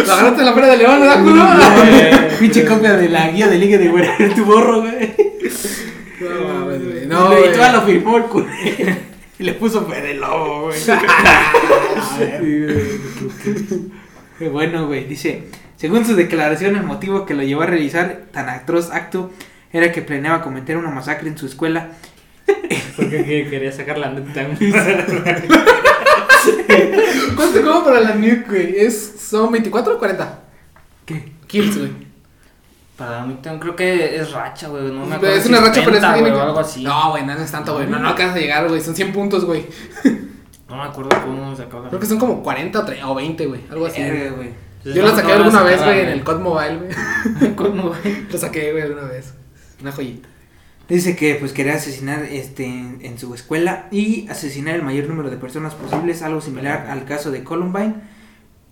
La agarraste la feria de León, ¿verdad, culo? Pinche copia de la guía de liga de güey. Tu borro, güey. No mames, güey. No, y todavía lo firmó el culo. Y le puso Fede Lobo, güey. Bueno, güey. Dice, según su declaración, el motivo que lo llevó a realizar tan atroz acto era que planeaba cometer una masacre en su escuela. Porque que- quería sacar la neta. ¿Cuánto como para la nuke, güey? ¿Es, ¿Son 24 o 40? ¿Qué? Kills, güey. Para mí creo que es racha, güey. No me acuerdo Es si una racha, pero es que 30, tiene algo así. No, güey, no es tanto, güey. No, no alcanzas a llegar, güey. Son 100 puntos, güey. No me acuerdo cómo se acaba la Creo que son como 40 o, 30 o 20, güey. Algo así. Güey. Yo lo saqué alguna vez, güey, en el COD Mobile, güey. ¿Cómo, güey? Lo saqué, güey, alguna vez. Una joyita. Dice que pues quería asesinar este en, en su escuela y asesinar el mayor número de personas posibles, algo similar al caso de Columbine.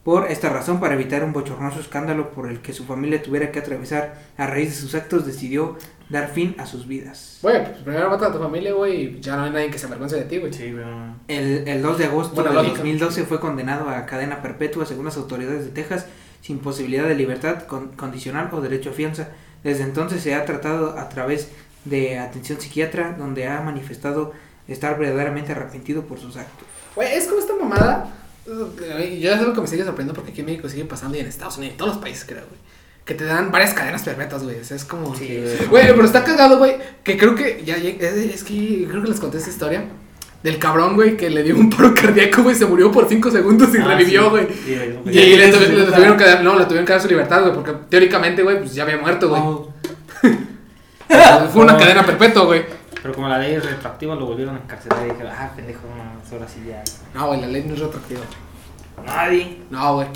Por esta razón, para evitar un bochornoso escándalo por el que su familia tuviera que atravesar a raíz de sus actos, decidió dar fin a sus vidas. Güey, pues primero mata a tu familia, güey, y ya no hay nadie que se avergüence de ti, güey. Sí, güey. El, el 2 de agosto Buena de lógica. 2012 fue condenado a cadena perpetua según las autoridades de Texas sin posibilidad de libertad con- condicional o derecho a fianza. Desde entonces se ha tratado a través de atención psiquiatra donde ha manifestado estar verdaderamente arrepentido por sus actos. Güey, es como esta mamada. eh, Yo es algo que me sigue sorprendiendo porque aquí en México sigue pasando y en Estados Unidos, en todos los países, creo, güey. Que te dan varias cadenas perpetuas, güey. O sea, es como. Sí, que- güey. Pero está cagado, güey. Que creo que. Ya, ya- es, es que creo que les conté esta historia. Del cabrón, güey, que le dio un paro cardíaco, güey. Se murió por 5 segundos y Ah, revivió, güey. Sí, güey. Y, le, tuvieron que dar, no, le tuvieron que dar su libertad, güey, porque teóricamente, güey, pues ya había muerto, güey. Oh, Fue una cadena perpetua, güey. Pero como la ley es retroactiva, lo volvieron a encarcelar y dije, ah, pendejo, no, ahora sí ya. No, güey, la ley no es retroactiva. Nadie. No, güey.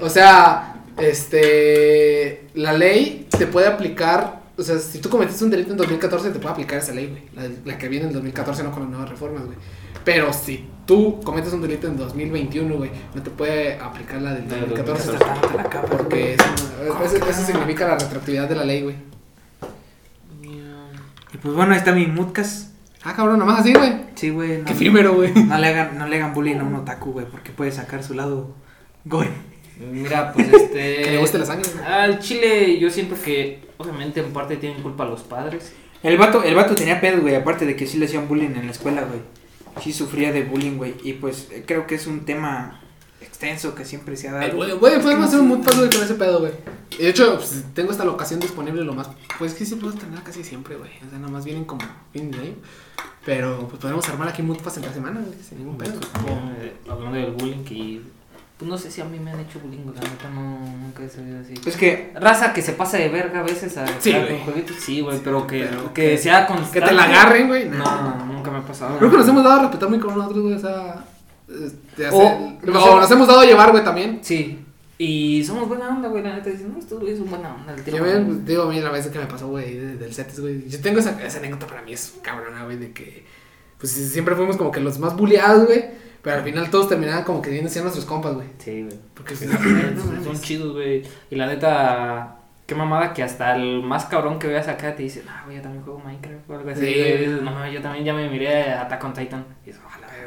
O sea, este. La ley te puede aplicar. O sea, si tú cometiste un delito en 2014, te puede aplicar esa ley, güey. La, la que viene en 2014, no con las nuevas reformas, güey. Pero si tú cometes un delito en 2021, güey, no te puede aplicar la del La del 2014. 2014. Te la cabras, Porque eso, eso, eso significa la retroactividad de la ley, güey. Y pues bueno, ahí está mi mutcas. Ah, cabrón, nomás así, güey. Sí, güey. Qué No, efímero, güey. no le hagan, no le hagan bullying a un otaku, güey, porque puede sacar su lado gore. Mira, pues este. Que le guste la sangre, güey. Al chile, yo siento que, obviamente, en parte tienen culpa los padres. El vato, el vato tenía pedo, güey, aparte de que sí le hacían bullying en la escuela, güey. Sí sufría de bullying, güey. Y pues eh, creo que es un tema extenso que siempre se ha dado. Güey, podemos hacer un mood güey, con ese pedo, güey. De hecho, pues, tengo esta locación disponible lo más. Pues que sí puedo tener casi siempre, güey. O sea, nomás vienen como fin de año. Pero pues podemos armar aquí mood pass entre semana, güey, sin ningún pedo. Eh, Hablando del bullying, que. Pues no sé si a mí me han hecho bullying, güey, la neta, no, nunca he sabido así. Es que Raza que se pasa de verga a veces a Sí, jugar güey. con jueguitos, sí, güey, pero que, pero que, que- sea constante. Que te la agarren, güey. No, No. nunca me ha pasado. Creo que nos hemos dado a respetar muy con nosotros, güey. O sea. Este, hacer- O- o, no sé. nos hemos dado a llevar, güey, también. Sí. Y somos buena onda, güey, la neta. Dicen, no, estos güeyes son buena onda. el Yo me, digo, a mí la vez que me pasó, güey, de- del CETES, güey. Yo tengo esa, esa anécdota para mí, es cabrona, güey, de que. Pues siempre fuimos como que los más bulleados, güey. Pero al final todos terminaban como que vienen siendo nuestros compas, güey. Sí, güey. Porque Sí, no, son- chidos, güey. Y la neta, qué mamada que hasta el más cabrón que veas acá te dice, ah, güey, yo también juego Minecraft o algo así. Sí. Y dices, no, yo también ya me miré a Attack on Titan. Y dices,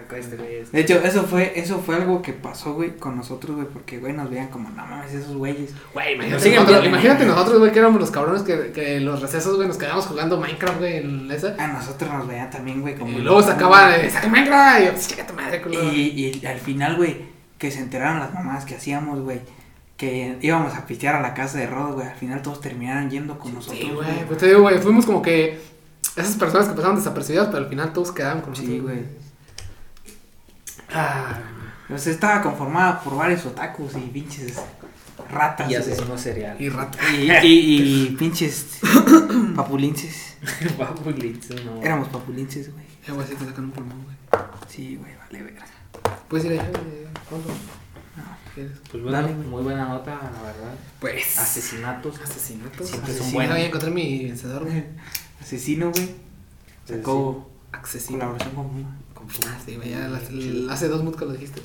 este güey. es-". De hecho, eso fue, eso fue algo que pasó, güey, con nosotros, güey, porque, güey, nos veían como, no mames, esos güeyes. Güey, imagínate, nosotros, imagínate nosotros, güey, que éramos los cabrones que, que en los recesos, güey, nos quedábamos jugando Minecraft, güey, en esa. A nosotros nos veían también, güey, como... Y luego sacaba, de, saca Minecraft, y yo, pues, chica tu madre, culo. Y, y al final, güey, que se enteraron las mamás que hacíamos, güey, que íbamos a pistear a la casa de Rodo, güey, al final todos terminaron yendo con nosotros, Sí, güey, pues te digo, güey, fuimos como que esas personas que pasaban desapercibidas, pero al final todos quedaban con Sí, nosotros. güey. Ah, Pues estaba conformada por varios otakus y pinches ratas. Y güey. asesino serial. y rata. Y, y, y pinches papulinces. Papulito, no. Éramos papulinces, güey. Eh, güey, sí te sacan un pulmón, güey. Sí, güey, vale, verga. Puedes ir allá, ¿cuándo? Pues bueno, Dale, muy buena nota, la verdad. Pues. Asesinatos. Asesinatos. Siempre son buenos. Voy a encontrar mi vencedor, güey. Asesino, güey. Sacó Asesino. colaboración con, Ah, sí, güey, ya las- l- hace dos que lo dijiste.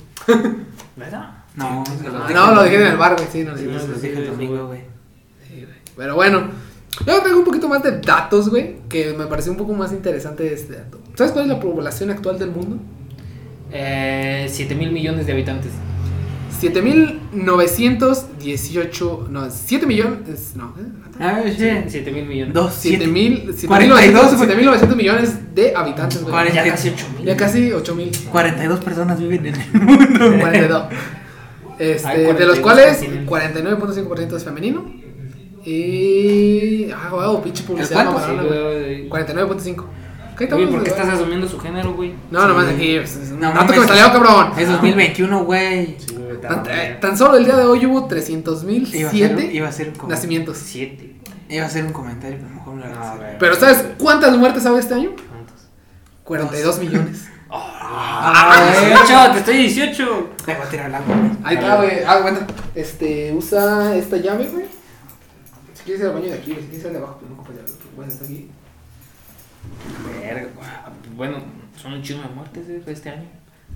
¿Verdad? No, Sí, dije No, lo dije en el bar, güey, sí, no lo Sí, los dije el domingo, güey. Sí, güey. Pero bueno, yo traigo un poquito más de datos, güey, que me pareció un poco más interesante este dato. ¿Sabes cuál es la población actual del mundo? Eh, 7 mil millones de habitantes. 7.918, no, 7 millones, no, ¿eh? Ah, sí. 7 mil millones. Dos, siete. 7.000, 42, 7.900 millones de habitantes, güey. Ya casi 8 mil. Ya casi 8.000. 42 personas viven en el mundo. 42. Este, de los 42 cuales continentes. 49.5% es femenino. Y. Ah, wow, pinche publicidad. cuánto? mamalona, Sí, güey. güey. 49.5. ¿Qué Güey, ¿por qué estás asumiendo su género, güey? No, nomás Sí. aquí. Es es un No dato que me salió, cabrón. Es 2021, güey. Tan, eh, tan solo el día de hoy hubo 300.000 Iba a ser, siete iba a ser un comentario. nacimientos. 7. Iba a ser un comentario, pero mejor me lo. Pero ¿sabes cuántas muertes ha habido este año? ¿Cuántos? 42 millones. ¡Ah! 18, te estoy 18. Le voy a tirar el agua, güey. Ahí está, güey. Ah, bueno. Este, usa esta llave, güey. Si quieres ir al baño de aquí. Si quieres ir de abajo, pero no ocupas llave. Bueno, está aquí. Verga. Bueno, son un chingo de muertes eh, este año.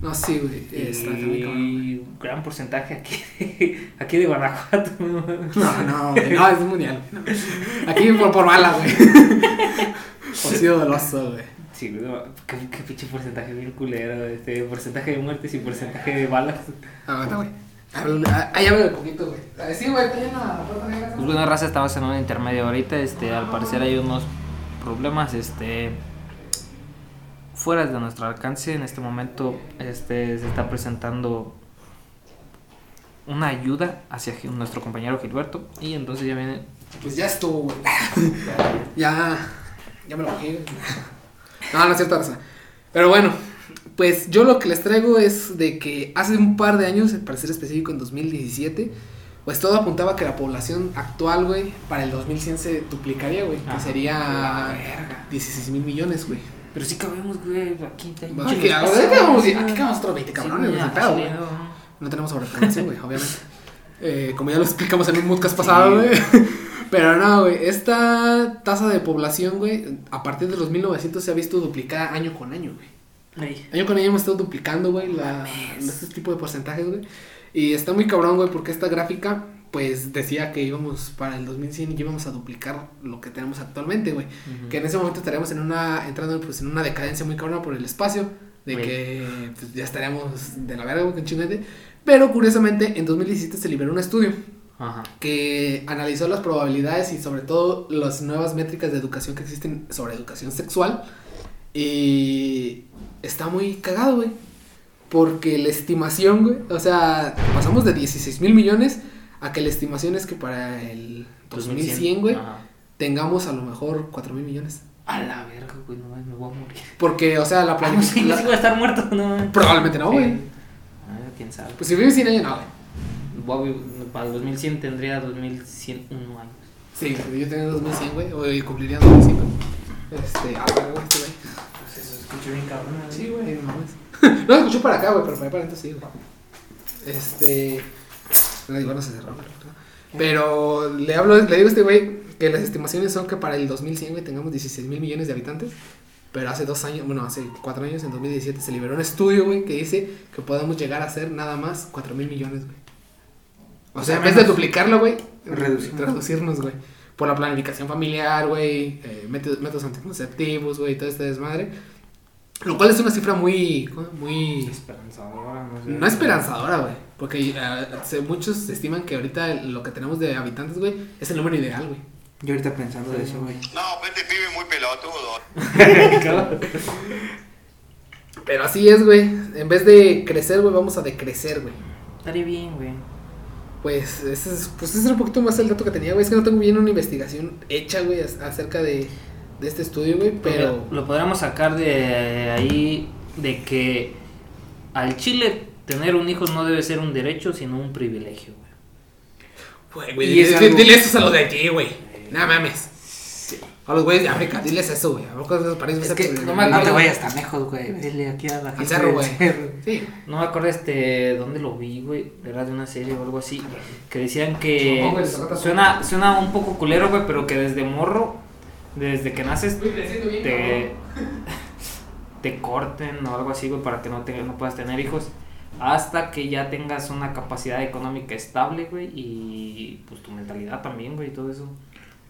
No, sí, güey. Y un gran porcentaje aquí, aquí de Guanajuato. ¿no? No, no, güey. No, es mundial. no. Aquí por, por mala, güey. Ha sido doloso, güey. Sí, no, qué, qué pinche porcentaje bien culero. Este, porcentaje de muertes y porcentaje de balas. Aguanta, güey. Ah, Ahí un poquito, güey. Ah, Sí, güey, está llena la puerta negra. Pues bueno, raza, estamos en un intermedio ahorita. Este, al parecer hay unos problemas, este, fuera de nuestro alcance. En este momento, este, se está presentando una ayuda hacia nuestro compañero Gilberto. Y entonces ya viene. Pues ya estuvo, güey. Ya, ya me lo bajé. No, no es cierto, raza. Pero bueno, pues yo lo que les traigo es de que hace un par de años, para ser específico en 2017, pues todo apuntaba que la población actual, güey, para el 2100 se duplicaría, güey. Que sería 16 mil millones, güey. Pero sí cabemos, güey, aquí. hay Bueno, Aquí espacio. aquí quedamos otros 20 cabrones, Sí, ya, pedo, güey. no. Tenemos sobrepoblación, güey, obviamente. Eh, como ya lo explicamos en un podcast pasado, güey. Pero no, güey. Esta tasa de población, güey, a partir de los 1900 se ha visto duplicada año con año, güey. Año con año hemos estado duplicando, güey, la, este tipo de porcentajes, güey. Y está muy cabrón, güey, porque esta gráfica, pues decía que íbamos para el 2100 y íbamos a duplicar lo que tenemos actualmente, güey. Que en ese momento estaríamos en una, entrando pues en una decadencia muy cabrona por el espacio, de que pues, ya estaríamos de la verga, güey, con chingate. Pero curiosamente, en 2017 se liberó un estudio Ajá. que analizó las probabilidades y sobre todo las nuevas métricas de educación que existen sobre educación sexual. Y está muy cagado, güey. Porque la estimación, güey, o sea, pasamos de 16 mil millones a que la estimación es que para el 2100, güey, Ajá. tengamos a lo mejor 4 mil millones. A la verga, güey, no me voy a morir. Porque, o sea, la Ah, no, sí, planificación... sí voy a estar muerto, no. Probablemente no, güey. Ah, quién sabe. Pues si vives 100 años, no, güey. A para el 2100 tendría 2101 años. Sí, yo tenía 2100, güey, hoy cumpliría 2100, güey. Este, ah, güey, este, güey. Pues eso se escucha bien cabrón. ¿no? Sí, güey, no mames. no escuchó para acá, güey, pero para allá sí, güey. Este. No digo, no se cerró, pero. Pero le hablo, le digo a este güey que las estimaciones son que para el 2100, güey, tengamos 16 mil millones de habitantes. Pero hace dos años, bueno, hace cuatro años, en 2017, se liberó un estudio, güey, que dice que podemos llegar a ser nada más 4 mil millones, güey. O, O sea, en vez de duplicarlo, güey, Reducirnos. reducirnos, güey. Por la planificación familiar, güey, eh, métodos, métodos anticonceptivos, güey, todo este desmadre. Lo cual es una cifra muy, muy, Esperanzadora, no sé. no esperanzadora, güey. Porque eh, muchos estiman que ahorita lo que tenemos de habitantes, güey, es el número ideal, güey. Yo ahorita pensando de eso, güey. No, este pibe muy pelotudo. Pero así es, güey. En vez de crecer, güey, vamos a decrecer, güey. Estaría bien, güey. Pues ese es, pues ese es un poquito más el dato que tenía, güey. Es que no tengo bien una investigación hecha, güey, ac- acerca de, de este estudio, güey. Pero... Lo podríamos sacar de ahí de que al Chile tener un hijo no debe ser un derecho, sino un privilegio, güey. Güey, dile, es dile- algo- dile eso a los de aquí, güey. No mames. A los güeyes de África, diles eso, güey. A lo mejor esos países Es que pues, no me No te vayas tan lejos, güey. Dile aquí a la gente cerro, güey. Sí. No me acuerdo este dónde lo vi, güey. Era de una serie o algo así. Que decían que No, suena, suena un poco culero, güey, pero que desde morro, desde que naces, te, te corten o algo así, güey, para que no, te, no puedas tener hijos. Hasta que ya tengas una capacidad económica estable, güey, y pues tu mentalidad también, güey, y todo eso.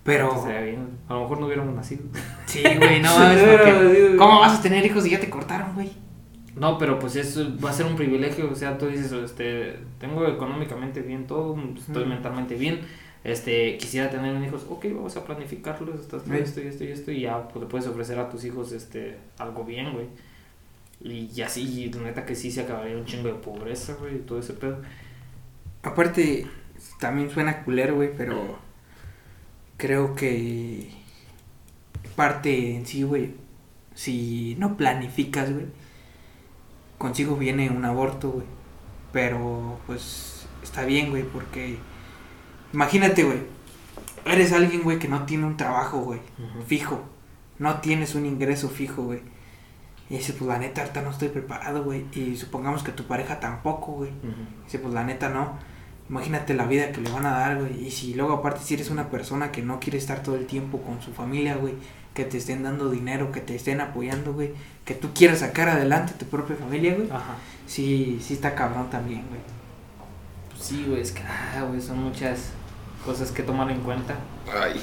Pero, bien. A lo mejor no hubiéramos nacido. sí, güey, no mames. ¿Cómo vas a tener hijos si ya te cortaron, güey? No, pero pues eso va a ser un privilegio, o sea, tú dices, este, tengo económicamente bien todo, estoy mentalmente bien, este, quisiera tener un hijos, ok, vamos a planificarlos, esto, esto, Sí. esto y esto y esto, y ya pues, le puedes ofrecer a tus hijos, este, algo bien, güey. Y así, neta que sí se acabaría un chingo de pobreza, güey, y todo ese pedo. Aparte, también suena culero, güey, pero creo que parte en sí, güey, si no planificas, güey, consigo viene un aborto, güey. Pero, pues, está bien, güey, porque imagínate, güey, eres alguien, güey, que no tiene un trabajo, güey, fijo, no tienes un ingreso fijo, güey. Y dice, pues la neta, ahorita no estoy preparado, güey. Y supongamos que tu pareja tampoco, güey. Ujú. Dice, pues la neta no. Imagínate la vida que le van a dar, güey. Y si luego aparte si eres una persona que no quiere estar todo el tiempo con su familia, güey. Que te estén dando dinero, que te estén apoyando, güey. Que tú quieras sacar adelante tu propia familia, güey. Ajá. Sí, sí está cabrón también, güey. Pues sí, güey, es que, ah, güey, son muchas cosas que tomar en cuenta. Ay.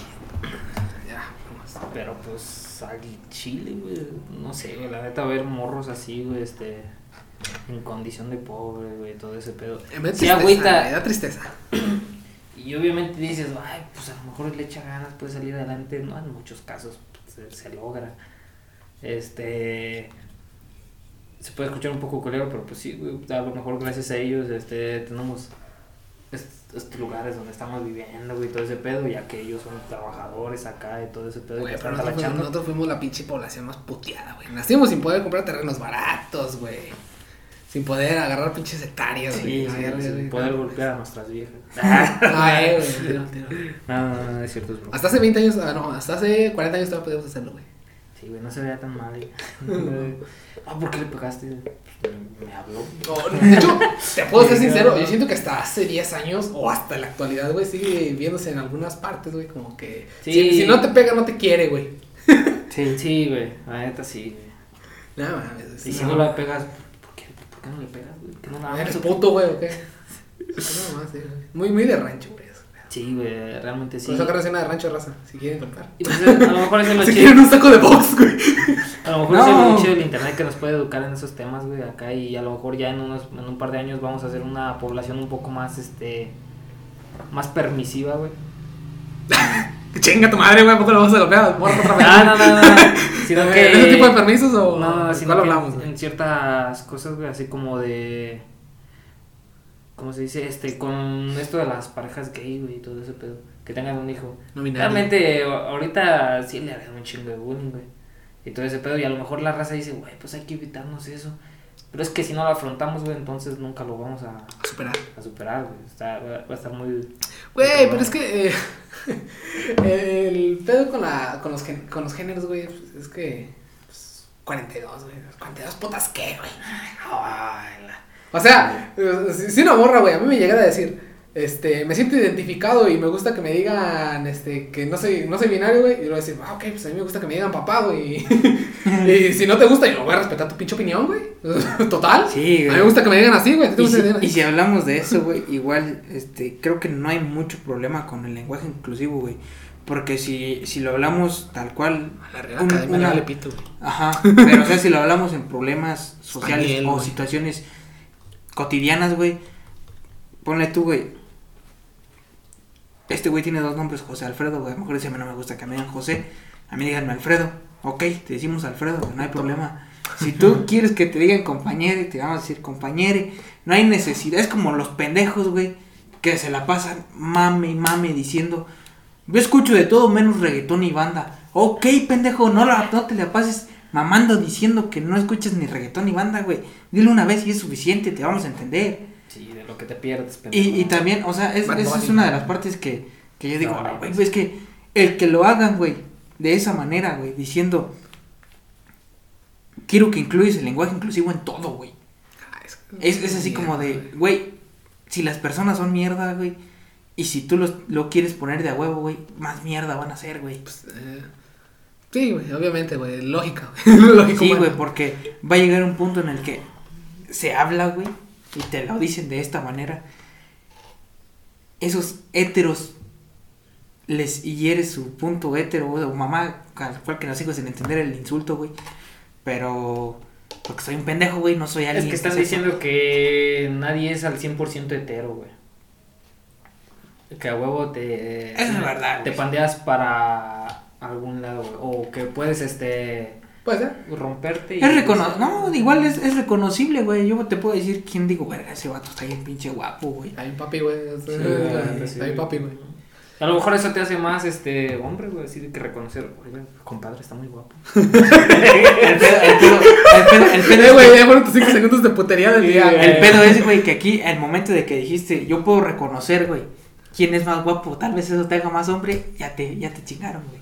Ya, vamos. Pero pues al chile, güey, no sé, güey, la neta ver morros así, güey, este, en condición de pobre, güey, todo ese pedo. Me da Sí, tristeza, agüita. me da tristeza. Y obviamente dices, ay, pues a lo mejor le echa ganas, puede salir adelante, no, en muchos casos pues, se, se logra. Este, se puede escuchar un poco culero, pero pues sí, güey, a lo mejor gracias a ellos, este, tenemos estos lugares donde estamos viviendo, güey, todo ese pedo, ya que ellos son trabajadores acá y todo ese pedo. Güey, pero nosotros, talachando. nosotros fuimos la pinche población más puteada, güey. Nacimos sin poder comprar terrenos baratos, güey. Sin poder agarrar pinches hectáreas, Sí, güey. sí, sin güey. poder golpear a nuestras viejas. Ay, güey, tiro, tiro. No, no, no, es cierto, es broma. Hasta hace 20 años, ah, no, hasta hace 40 años todavía podíamos hacerlo, güey. Sí, güey, no se veía tan mal. Ah, ¿por qué le pegaste? Me habló. No, de hecho, te puedo ser sincero, yo siento que hasta hace 10 años o hasta la actualidad, güey, sigue viéndose en algunas partes, güey, como que... Sí. Si, si no te pega, no te quiere, güey. Sí. Sí, güey, la neta sí, güey. No mames. Y si no la pegas, ¿por qué, ¿por qué no le pegas, güey? ¿Por qué no la ¿Eres puto, güey, o qué? No, más, sí, güey. Muy, muy de rancho, güey. Eso. Sí, güey, realmente sí. Por eso agarra escena de rancho raza, si quieren. Y pues, a lo mejor eso es lo Si quieren un saco de box, güey. A lo mejor eso es No. lo chido del internet que nos puede educar en esos temas, güey, acá. Y a lo mejor ya en, unos, en un par de años vamos a hacer una población un poco más, este. Más permisiva, güey. Chinga tu madre, güey, ¿a poco lo vas a golpear? Morro otra vez. No, no, no, no. Sino ¿En que. ese tipo de permisos o No, sino cuál que hablamos, en ciertas cosas, güey, así como de. ¿Cómo se dice? Este, con esto de las parejas gay, güey, y todo ese pedo. Que tengan un hijo. No. Realmente, ahorita sí le harían un chingo de bullying, güey. Y todo ese pedo. Y a lo mejor la raza dice, güey, pues hay que evitarnos eso. Pero es que si no lo afrontamos, güey, entonces nunca lo vamos a, Superar. a superar, güey. Está, va a estar muy. Güey, pero es que eh, el pedo con, la, con, los, gen- con los géneros, güey, pues, es que pues, 42, güey. 42 putas, ¿qué, güey? Ay, la- O sea, eh, si, si una morra, güey, a mí me llegara a decir, este, me siento identificado y me gusta que me digan, este, que no soy, no soy binario, güey, y le voy a decir, ah, ok, pues a mí me gusta que me digan papá, güey. y si no te gusta, yo voy a respetar tu pinche opinión, güey. Total. Sí, A güey. mí me gusta que me digan así, güey. ¿a Y si, y hablamos de eso, güey, igual, este, creo que no hay mucho problema con el lenguaje inclusivo, güey. Porque si, si lo hablamos tal cual, A la Real un- le una- vale pito, güey. ajá, pero o sea, si lo hablamos en problemas sociales Español, o situaciones cotidianas, güey, ponle tú, güey. Este güey tiene dos nombres, José Alfredo, güey. A lo mejor dice, a mí no me gusta que me digan José. A mí díganme Alfredo. Ok, te decimos Alfredo, güey, no hay problema. Si tú quieres que te digan compañere, te vamos a decir compañere. No hay necesidad. Es como los pendejos, güey, que se la pasan mame y mame diciendo, yo escucho de todo menos reggaetón y banda. Ok, pendejo, no, la, no te la pases mamando diciendo que no escuchas ni reggaetón ni banda, güey. Dile una vez y es suficiente, te vamos a entender. Sí, de lo que te pierdes, pendejo. Y, y también, o sea, es, esa es una de las partes que, que yo digo, No, "Ah, güey, pues. es que el que lo hagan, güey, de esa manera, güey, diciendo, quiero que incluyes el lenguaje inclusivo en todo, güey. Ah, es, Es, es así como de, güey, si las personas son mierda, güey, y si tú los, lo quieres poner de a huevo, güey, más mierda van a ser, güey. Pues, eh, Sí, güey, obviamente, güey. Lógica. Lógico, Sí, güey, porque va a llegar un punto en el que se habla, güey, y te lo dicen de esta manera. Esos héteros les hiere su punto hétero, güey, o mamá, al cual que nos hijos sin entender el insulto, güey. Pero, porque soy un pendejo, güey, no soy alguien. Es que están diciendo que nadie es al 100% hetero, güey. Que a huevo te... Eso es verdad, Te güey. pandeas para algún lado, güey. O que puedes, este... Puede ser. Romperte y... Es recono no, igual es, es reconocible, güey. Yo te puedo decir quién digo, verga, ese vato está bien pinche guapo, güey. Hay un papi, güey. Sí, güey, sí, Hay un güey. papi, güey. A lo mejor eso te hace más, este, hombre, güey. Así de que reconocer, "Oye, güey, compadre, está muy guapo. El pedo, el pedo, el pedo, el pedo Eh, es güey, ya fueron tus 5 segundos de putería del día. El pedo es, güey, que aquí, al momento de que dijiste, yo puedo reconocer, güey, quién es más guapo, tal vez eso te haga más hombre, ya te, ya te chingaron, güey.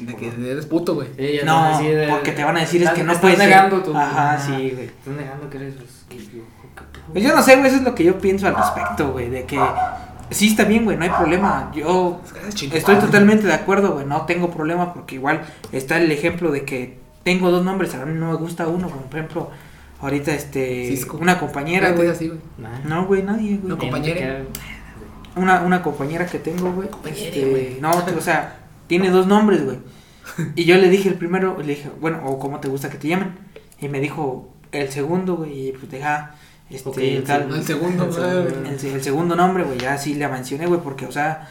De que eres puto, güey. Sí, No, decir, eh, porque te van a decir es que no estás puedes negando tu... Ajá, sí, güey. Estás negando que eres... pues, que yo- que- Pues yo no sé, güey, eso es lo que yo pienso al respecto, güey, de que sí está bien, güey, no hay problema. Yo estoy totalmente de acuerdo, güey, no tengo problema porque igual está el ejemplo de que tengo dos nombres, a mí no me gusta uno, como por ejemplo, ahorita este, Cisco. una compañera, güey. así, güey. Nah. No, güey, nadie, güey. No, compañera. Una, una compañera que tengo, güey. Compañera, este, güey. no, o sea, tiene dos nombres, güey. Y yo le dije el primero, le dije, bueno, o cómo te gusta que te llamen. Y me dijo el segundo, güey, y pues deja, este, Ok, el tal. El segundo, El. El, el segundo nombre, güey, ya sí le mencioné, güey, porque, o sea,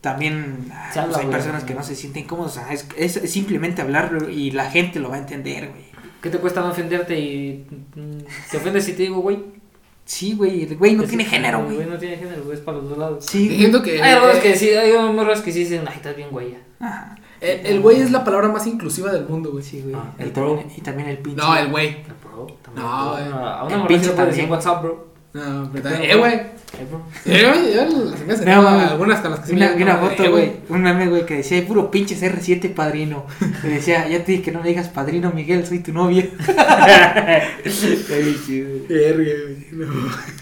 también ah, habla, pues, hay güey. personas que no se sienten cómodos, o sea, es, es simplemente hablarlo y la gente lo va a entender, güey. ¿Qué te cuesta no ofenderte y mm, te ofendes si te digo, güey? Sí, güey, el güey no Es- tiene género, güey. No tiene género, güey, es para los dos lados. Sí. Diciendo que. Hay eh, que sí, hay morras que sí dicen, ay, estás bien, güey. Ajá. El el güey es la palabra más inclusiva del mundo, güey. Sí, güey. Ah, y, el también, bro. y también el pinche. No, el güey. El también. No, el güey. A El una morra pinche le también. WhatsApp, bro. No, pero Pero, Eh, güey. Eh, bro. Eh, güey, se No, algunas con las que Vi una, una foto, eh, güey, un meme, güey, que decía, puro pinches R7 padrino. Me decía, ya te dije que no me digas padrino, Miguel, soy tu novia. Verga, güey. No.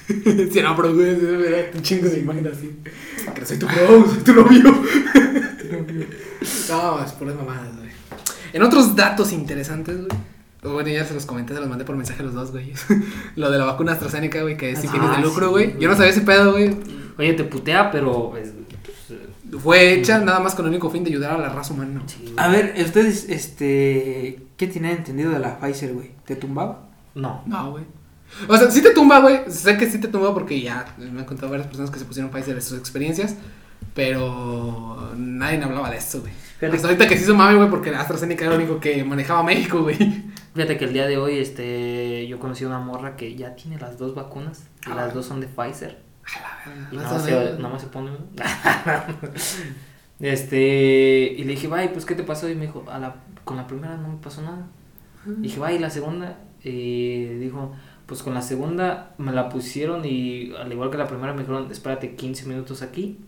Si no, pero güey, se me da un chingo de imagen así. Que soy tu bro, soy tu novio. No, es puras mamadas, güey. En otros datos interesantes, güey. Bueno, ya se los comenté, se los mandé por mensaje a los dos, güey. Lo de la vacuna AstraZeneca, güey, que es sin Ah, fines de lucro, sí, güey. Yo no sabía ese pedo, güey. Oye, te putea, pero. Es, pues, eh, Fue hecha nada más con el único fin de ayudar a la raza humana. sí. A ver, ustedes, este, ¿qué tienen entendido de la Pfizer, güey? ¿Te tumbaba? No. No, güey. O sea, sí te tumba, güey. Sé que sí te tumba porque ya me han contado varias personas que se pusieron Pfizer de sus experiencias. Pero nadie hablaba de eso, güey. Fíjate Hasta ahorita que se hizo mame, güey, porque AstraZeneca era lo único que manejaba México, güey. Fíjate que el día de hoy, este, yo conocí una morra que ya tiene las dos vacunas y Ah. las dos son de Pfizer. Y nada más, se, nada más se pone una. este, y le dije, vaya, pues, ¿qué te pasó? Y me dijo, a la, con la primera no me pasó nada. Y dije, vaya, ¿y la segunda? Y dijo, pues con la segunda me la pusieron y al igual que la primera me dijeron, espérate 15 minutos aquí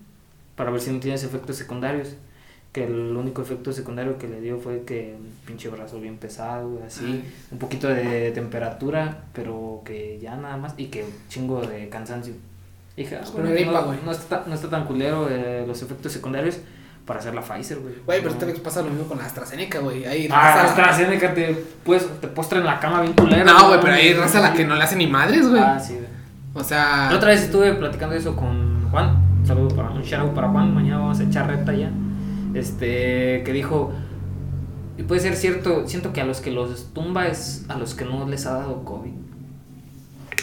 para ver si no tienes efectos secundarios. Que el único efecto secundario que le dio fue que un pinche brazo bien pesado, así, Ay. un poquito de temperatura, pero que ya nada más, y que un chingo de cansancio. Dije, ah, bueno, no, güey. no está, no está tan culero eh, los efectos secundarios para hacer la Pfizer, güey. Güey, pero No. te pasa lo mismo con la AstraZeneca, güey. Ahí Ah, AstraZeneca te, pues, te postra en la cama bien culero. No, güey, pero ahí raza la que no le hace ni madres, güey. Ah, sí, güey. O sea. La otra vez estuve platicando eso con Juan. Un shout out para Juan. Mañana vamos a echar reta ya. Este, que dijo. Y puede ser cierto, siento que a los que los tumba es a los que no les ha dado COVID.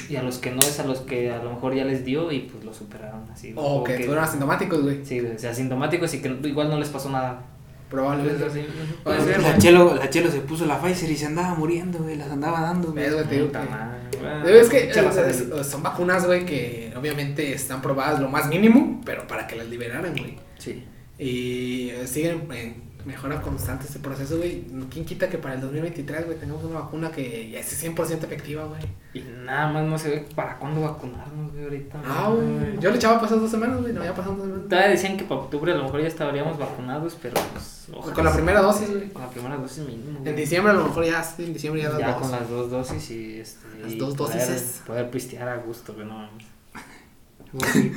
Y a los que no es a los que a lo mejor ya les dio y pues lo superaron así. O que fueron asintomáticos, güey. Sí, o sea, asintomáticos y que igual no les pasó nada. Probablemente. Así, Puede ser. La Chelo, la Chelo se puso la Pfizer y se andaba muriendo, güey, las andaba dando, güey. ¿Ves, güey? Te digo es que eh, son vacunas, güey, que obviamente están probadas lo más mínimo, pero para que las liberaran, güey. Sí. Y eh, siguen en mejora constante este proceso, güey. ¿Quién quita que para el 2023, güey, tengamos una vacuna que ya es 100% efectiva, güey? Y nada más no se ve para cuándo vacunarnos, güey, ahorita. Ah, güey. Yo le echaba pasar dos semanas, güey, no había pasado dos semanas. Todavía decían que para octubre a lo mejor ya estaríamos vacunados, pero pues. ojalá Con la primera dosis, güey. Con la primera dosis mínimo. En diciembre a lo mejor ya, en diciembre ya las Ya dos. con las dos dosis y este. Las y dos poder, dosis. Poder pistear a gusto, güey, no mames.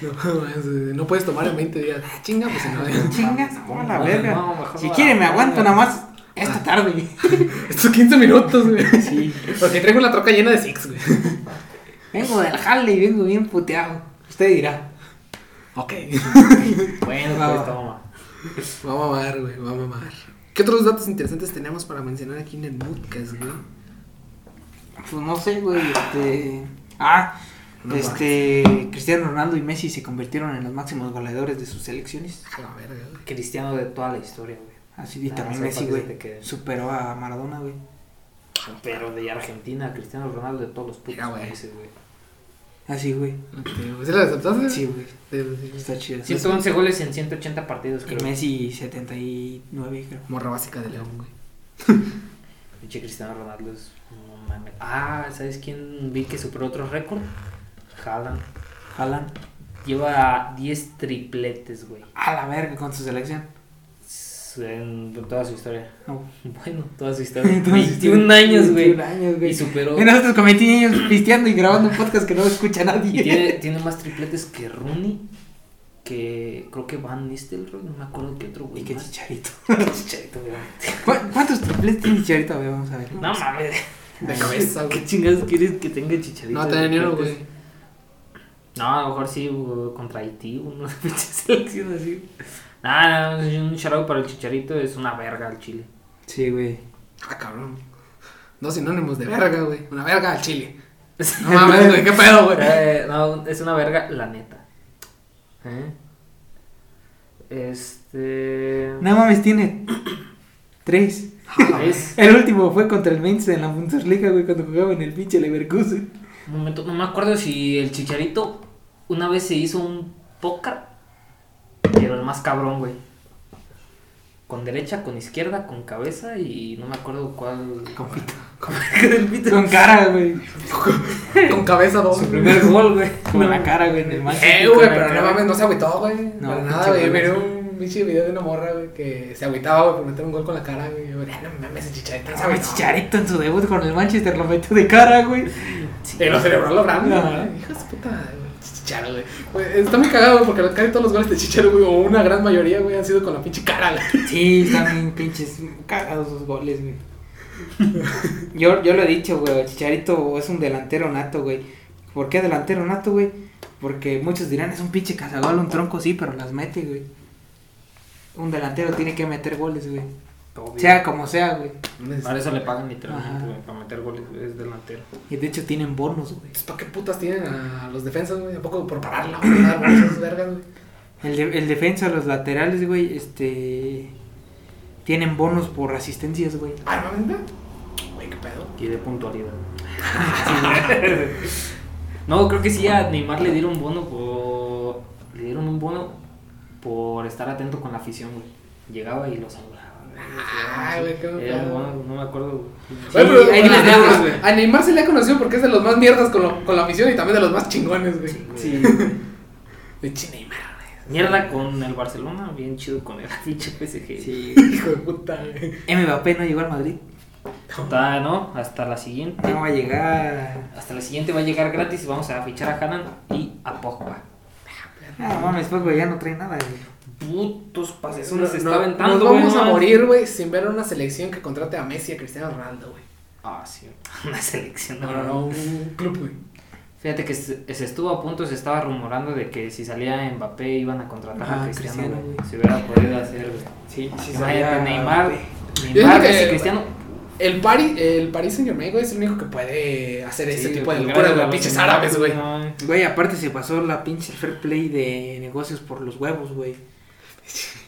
No, güey, no puedes tomar en 20 días. Ah, chinga, pues si no. Chingas, no, la No, verga. si quiere me aguanto nada más Esta tarde. Estos 15 minutos, güey. Sí. Porque traigo la troca llena de Six, güey. Vengo del jale y vengo bien puteado. Usted dirá. Ok. Bueno, Va, pues toma. Va a mamar, güey, va a mamar. ¿Qué otros datos interesantes tenemos para mencionar aquí en el Moodcast, güey? Pues no sé, güey. Este. Ah, No este. Cristiano Ronaldo y Messi se convirtieron en los máximos goleadores de sus selecciones. A la verga, güey. Cristiano de toda la historia, güey. Así y Ah, también Messi, güey. se. Superó a Maradona, güey. Pero de Argentina, Cristiano Ronaldo de todos los putos países, güey. Así, güey. Ok, güey. ¿Sí la aceptaste? Sí, güey. Sí, sí, sí. Está chido. 111 goles en 180 partidos, Y creo. Messi 79, creo. Morra básica de León, güey. Pinche Cristiano Ronaldo es. No mames. Ah, ¿sabes quién vi que superó otro récord? Haaland. Haaland. Lleva 10 tripletes, güey. A la verga con su selección. En toda su historia. No. Bueno, toda su historia. Entonces, 21 años, güey. 21 años, güey. Y superó. Y nosotros como 20 años pisteando y grabando un podcast que no escucha Y nadie. tiene, tiene más tripletes que Rooney. Que creo que Van Nistelrooy. No me acuerdo qué otro, güey. Y que más. chicharito. Chicharito, güey. ¿Cu- ¿Cuántos tripletes tiene Chicharito? Ver, vamos a ver. No mames. De cabeza, güey. ¿Qué chingados quieres que tenga Chicharito? No, tenía ni uno, güey. No, a lo mejor sí contra Haití, una selección así. Nada, no, un charado para el Chicharito es una verga al Chile. Sí, güey. Ah, cabrón. Dos sinónimos de verga, güey. Una verga al chile. No mames, güey, qué pedo, güey. Eh, no, es una verga, la neta. ¿Eh? Este. No mames, tiene tres. Es. El último fue contra el Mainz en la Bundesliga, güey, cuando jugaba en el pinche Leverkusen. Un momento, no me acuerdo si el Chicharito una vez se hizo un póker, pero el más cabrón, güey. Con derecha, con izquierda, con cabeza y no me acuerdo cuál. Con pito. Con pito. Con cara, güey. Con cabeza dos. Su primer gol, güey. Con la cara, güey, en el Manchester. Eh, güey, pero no mames, no se agüitó, güey. No, para nada, güey. Miré un pinche video de una morra, güey, que se agüitaba, güey, por meter un gol con la cara, güey. Yo, "Ah, no mames, el chicharito no se No mames, agüitó". Chicharito en su debut con el Manchester lo metió de cara, güey. Y lo celebró lo grande, Ajá. güey. Hijo de su puta, güey. Chicharo, güey. Está muy cagado, güey, porque casi todos los goles de Chicharo, güey, o una gran mayoría, güey, han sido con la pinche cara, güey. Sí, están pinches cagados sus goles, güey. Yo, yo lo he dicho, güey, Chicharito es un delantero nato, güey. ¿Por qué delantero nato, güey? Porque muchos dirán, es un pinche cazagol, un tronco, sí, pero las mete, güey. Un delantero tiene que meter goles, güey. Sea como sea, güey. Para eso le pagan literalmente, güey, para meter goles, es delantero. Y de hecho tienen bonos, güey. Entonces, ¿para qué putas tienen a los defensas, güey? ¿A poco por pararla, esas vergas, güey. El, de- el defensa, los laterales, güey, este... Tienen bonos por asistencias, güey. Ah. Güey, qué pedo. Y de puntualidad. no, creo que sí a Neymar le dieron bono por. Le dieron un bono por estar atento con la afición, güey. Llegaba y los saludaba. Ay, güey, qué Era un pedo. bono, no me acuerdo. Sí, pero ahí a, les damos, a- güey. a Neymar se le ha conocido porque es de los más mierdas con, lo- con la afición y también de los más chingones, güey. Sí. Pinche Neymar, Mierda con el Barcelona, bien chido con el pinche PSG. Sí. Hijo de puta, güey. Mbappé no llegó al Madrid. Hasta, ¿no? Hasta la siguiente. No va a llegar. Hasta la siguiente va a llegar gratis y vamos a fichar a Haaland y a Pogba. Ah, mames, pues, güey, ya no trae nada, güey. Putos pases, No- se no- está aventando. nos vamos güey, a morir, güey, sin ver una selección que contrate a Messi y a Cristiano Ronaldo, güey. Ah, sí. Una selección. No, no, no, un club, güey. Fíjate que se, se estuvo a punto, se estaba rumorando de que si salía Mbappé iban a contratar Ajá, a Cristiano, Cristiano, güey. güey. Si hubiera podido hacer, güey. Sí, sí, Neymar, Yo Neymar, que- Messi, Cristiano. El Paris, el Paris Saint Germain, güey, es el único que puede hacer ese tipo de locura de gran los de pinches árabes, güey. no, Güey, aparte se pasó la pinche fair play de negocios por los huevos, güey.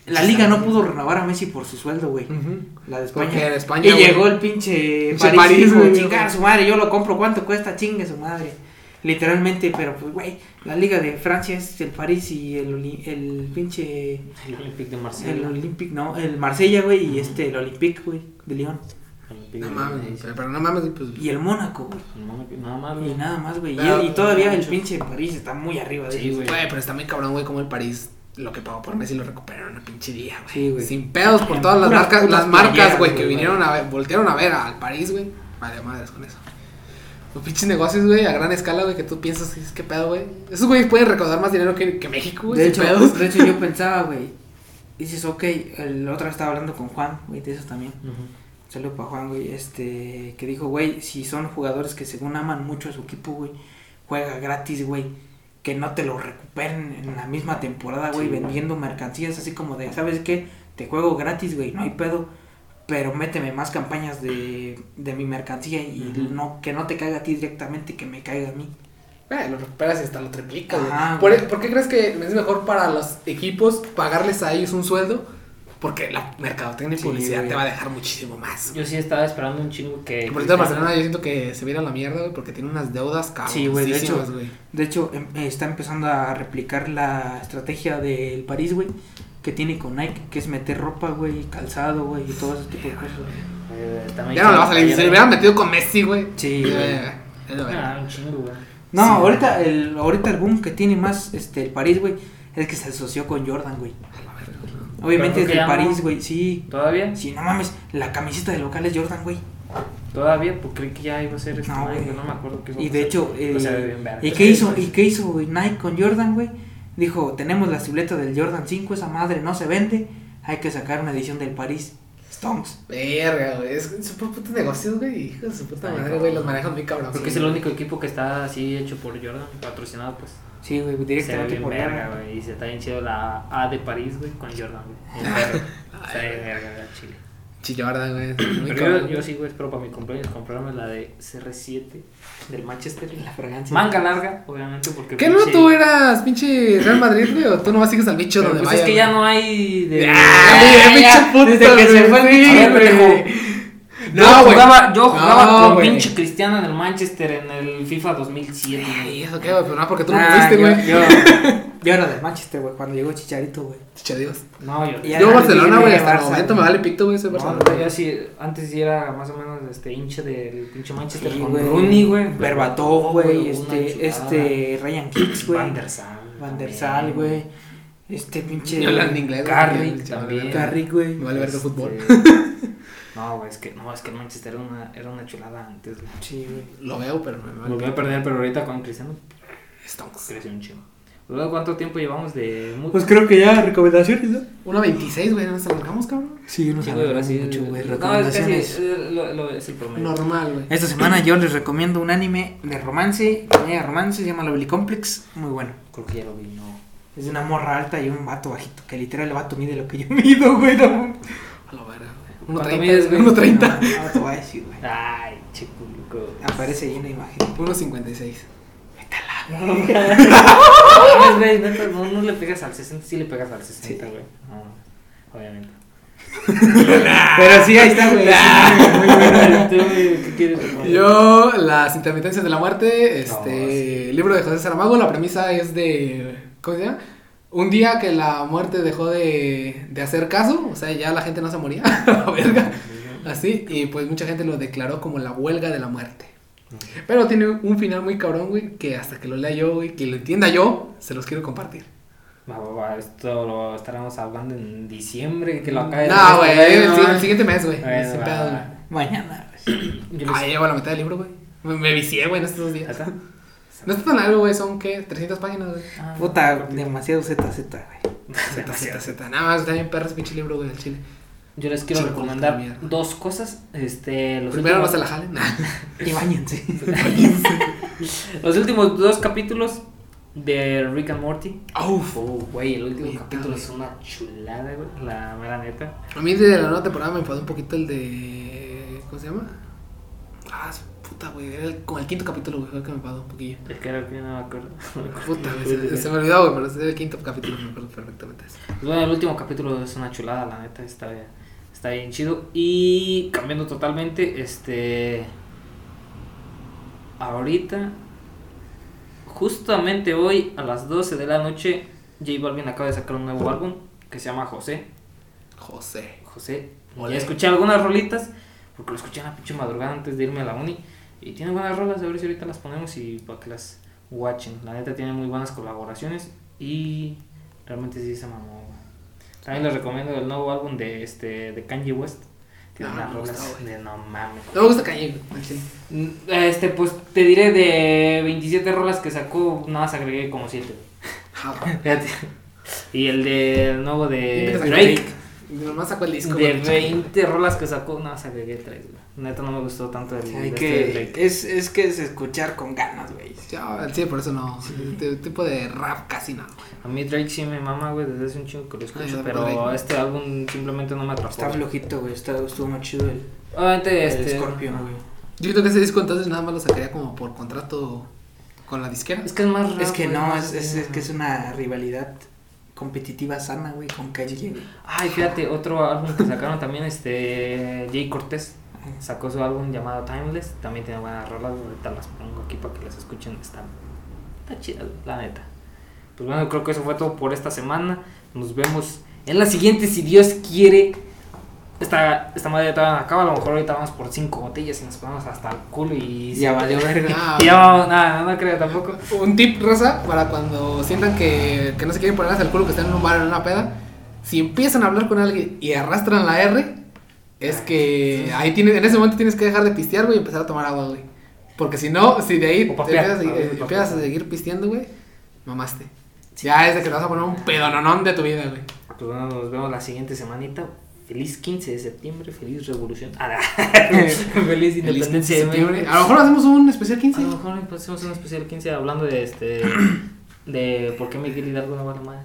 La liga no pudo renovar a Messi por su sueldo, güey. Ujú. La de España. Porque en España, y güey. llegó el pinche París, París, y dijo, güey. chingar a su madre, yo lo compro, ¿cuánto cuesta? Chingue su madre. Literalmente, pero pues, güey, la liga de Francia es el París y el, el pinche... El Olympique de El Marsella. Olympique, no, el Marsella, güey, y este, el Olympique, güey, de Lyon. No de mames, pero, pero no mames, pues. Y el Mónaco, güey. Nada más, Y güey. nada más, güey. Y, y todavía el pinche París está muy arriba de Sí. Güey, pero está muy cabrón, güey, como el París lo que pagó por Messi lo recuperaron a pinche día, güey. Sí, güey. Sin pedos por En todas las marcas, las marcas, güey, que vinieron a ver, voltearon a ver al París, güey. Vale, madres con eso. Los pinches negocios, güey, a gran escala, güey, que tú piensas, que pedo, güey. Esos güeyes pueden recaudar más dinero que, que México, güey. De hecho, pedos. de hecho, yo pensaba, güey, dices, ok, el otro estaba hablando con Juan, güey, de eso también. Saludo para Juan, güey, este, que dijo, güey, si son jugadores que según aman mucho a su equipo, güey, juega gratis, güey, que no te lo recuperen en la misma temporada, güey, Sí, vendiendo mercancías así como de, ¿sabes qué? Te juego gratis, güey, no hay pedo, pero méteme más campañas de, de mi mercancía y no que no te caiga a ti directamente, que me caiga a mí. Eh, lo recuperas y hasta lo triplicas, ¿Por, güey. por qué crees que es mejor para los equipos pagarles a ellos un sueldo? Porque la mercadotecnia y Sí, publicidad güey. te va a dejar muchísimo más. Yo sí estaba esperando un chingo que. Por eso Barcelona yo siento que se viera la mierda, güey, porque tiene unas deudas Sí, güey, de hecho, güey. De hecho, em- está empezando a replicar la estrategia del París, güey, que tiene con Nike, que es meter ropa, güey, calzado, güey, y todo ese tipo de cosas. Eh, también Ya no le va a salir. Si se hubieran metido con Messi, güey. Sí, eh, güey. es lo verga. Ah, un chingo, güey. No, Sí. ahorita el ahorita el boom que tiene más este el París, güey, es que se asoció con Jordan, güey. Obviamente del ya París, güey, sí. ¿Todavía? Sí, no mames, la camiseta de local es Jordan, güey. Todavía, pues creí que ya iba a ser este No, Nike, güey. no me acuerdo qué Y de hecho, eh, bien verga. ¿y qué hizo y qué hizo Nike con Jordan, güey? Dijo, tenemos la silueta del Jordan 5, esa madre no se vende, hay que sacar una edición del París Stonks. Verga, güey. Es super putos negocios, güey. Hijo de su puta Ay, madre, güey. Los manejan muy cabrón. Porque es el único equipo que está así hecho por Jordan, patrocinado, pues. Sí, güey, Se ve directamente bien por verga, Jordan. güey. Y se está bien chido la A de París, güey, con Jordan, güey. Verga. Está bien verga, güey, Chillarda, güey. Pero yo, yo sí, güey, espero para mi cumpleaños comprarme la de CR7 del Manchester. La fragancia. Manga larga, obviamente, porque. ¿Qué no tú eras pinche Real Madrid, güey? ¿O tú nomás sigues al bicho Pero donde pues vaya? es que güey? ya no hay de. Ah, puto, desde que se fue el bicho, güey. Yo No, güey. jugaba, yo jugaba No, con pinche Cristiano en el Manchester en el FIFA 2007. Ay, eso qué, güey. Pero no, porque tú no Ah, fuiste, yo- güey. Yo, yo era de Manchester, güey, cuando llegó Chicharito, güey. Chicha Dios. No, yo. Yo no, Barcelona, güey. Hasta el momento me vale pito, güey. No, Barcelona. no, yo sí, antes sí era más o menos este hincha del pinche Manchester Sí, con güey. Rooney, güey. Berbatov, güey, este, este, Ryan Giggs, güey. Van der Sar. Van der Sar, güey. Este pinche. Ni hablan inglés, güey. Carrick también. Carrick, güey. Me vale ver el fútbol. No, güey, es que, no, es que el Manchester era una, era una chulada antes, güey. Sí, güey. Lo veo, pero me vale. Volvió a perder, pero ahorita con Cristiano Estamos. creció un chingo. Luego, ¿cuánto tiempo llevamos de Pues creo que ya recomendaciones, ¿no? 1.26, güey. ¿Nos alargamos, cabrón? Sí, nos Sí, güey, ahora sí. mucho, güey. No, es casi Recomendaciones. eh, lo, lo- es el promedio. Normal, güey. Esta semana yo les recomiendo un anime de romance, comedia de romance, se llama Lovely Complex, muy bueno. Creo que ya lo vi, no. Es de una morra alta y un vato bajito, que literal el vato mide lo que yo mido, güey. No, A la verga, güey. ¿Cuánto 1.30, mides, güey? 1.30. no, no te voy a decir, güey. Ay, chico. Aparece ahí una imagen. 1.56. No, no, no le pegas al 60, sí le pegas al 60, güey. No, obviamente. Pero sí, ahí está, güey. Sí, muy bueno. ¿Tú, güey, ¿Qué quieres? Yo, Las intermitencias de la muerte, este, No, sí. libro de José Saramago, la premisa es de, ¿cómo se llama? Un día que la muerte dejó de, de hacer caso, o sea, ya la gente no se moría, la verga, así, y pues mucha gente lo declaró como la huelga de la muerte. Pero tiene un final muy cabrón, güey, que hasta que lo lea yo, güey, que lo entienda yo, se los quiero compartir. Esto lo estaremos hablando en diciembre, que lo acabe No, güey, el, no, si- el siguiente mes, güey, Bueno. Mañana. Yo les- Ah, llevo la mitad del libro, güey. Me, me vicié, güey, en estos dos ¿Ahí días. está? No está tan largo, güey, son, ¿qué? 300 páginas, güey. Ah, Puta, demasiado ZZ, güey. Z, Z, Z. Nada más, perro ese pinche libro, güey, del chile. Yo les quiero recomendar dos cosas. Este, los Primero no últimos- se la jalen. Y bañense. Los últimos dos capítulos de Rick and Morty. Uf. Oh, güey, el último capítulo es una chulada, güey. La mera neta. A mí de la nueva temporada me enfadó un poquito el de. ¿Cómo se llama? Ah, puta, güey. Era el, como el quinto capítulo, güey. Fue el que me enfadó un poquillo. Es que era que no me acuerdo. Puta, güey. Se, se me olvidó, güey, pero es el quinto capítulo. Me acuerdo perfectamente. Pues bueno, el último capítulo es una chulada, la neta, está, está bien chido. Y cambiando totalmente, este. Ahorita, justamente hoy a las 12 de la noche, J Balvin acaba de sacar un nuevo álbum que se llama José. José. José, ya escuché algunas rolitas, porque lo escuché en la pinche madrugada antes de irme a la uni. Y tiene buenas rolas, a ver si ahorita las ponemos y para que las watchen. La neta tiene muy buenas colaboraciones y realmente sí se mamó. También les recomiendo el nuevo álbum de este de Kanye West. Tiene Ah, unas rolas de no mames. No me gusta Kanye. Mm, Este, pues te diré de 27 rolas que sacó, nada más agregué como 7. Ah, Fíjate. Y el de el nuevo de Empieza Drake. Nomás sacó el disco. De güey. 20 rolas que sacó, no, qué traes, güey. Neta no me gustó tanto el Hay que, este es, es que es escuchar con ganas, güey. Sí, por eso no. Este tipo de rap casi no. A mí Drake sí me mama, güey, desde hace un chingo que lo Ay, escucho, pero Drake. este álbum simplemente no me atrapó. Está flojito, güey. Está, estuvo más chido el, Obviamente, el este... Scorpion, güey. Yo creo que ese disco entonces nada más lo sacaría como por contrato con la disquera. Es que es más raro. Es que güey, no, es, es que es una rivalidad competitiva sana, güey, con güey. Ay, fíjate, otro álbum que sacaron también, este, Jay Cortés. Sacó su álbum llamado Timeless. También tiene buenas rolas. Ahorita las pongo aquí para que las escuchen. Está, está chida, la neta. Pues bueno, creo que eso fue todo por esta semana. Nos vemos en la siguiente, si Dios quiere. Esta, esta madre todavía no acaba. A lo mejor ahorita vamos por cinco botellas y nos ponemos hasta el culo y. Ya valió verga. Ah, Y ya vamos, nada, no, creo tampoco. Un tip, Rosa, para cuando sientan que, que no se quieren poner hasta el culo, que están en un bar o en una peda. Si empiezan a hablar con alguien y arrastran la R, es que ahí tienes, en ese momento tienes que dejar de pistear, güey, y empezar a tomar agua, güey. Porque si no, si de ahí te empiezas, a, papear. empiezas a seguir pisteando, güey, mamaste. Ya es de que te vas a poner un pedononón de tu vida, güey. Pues bueno, nos vemos la siguiente semanita. Feliz 15 de septiembre, feliz revolución. Ah, feliz independencia 15 de septiembre. A lo mejor hacemos un especial 15. A lo mejor hacemos un especial 15 hablando de este. de por qué Miguel Hidalgo no vale madre.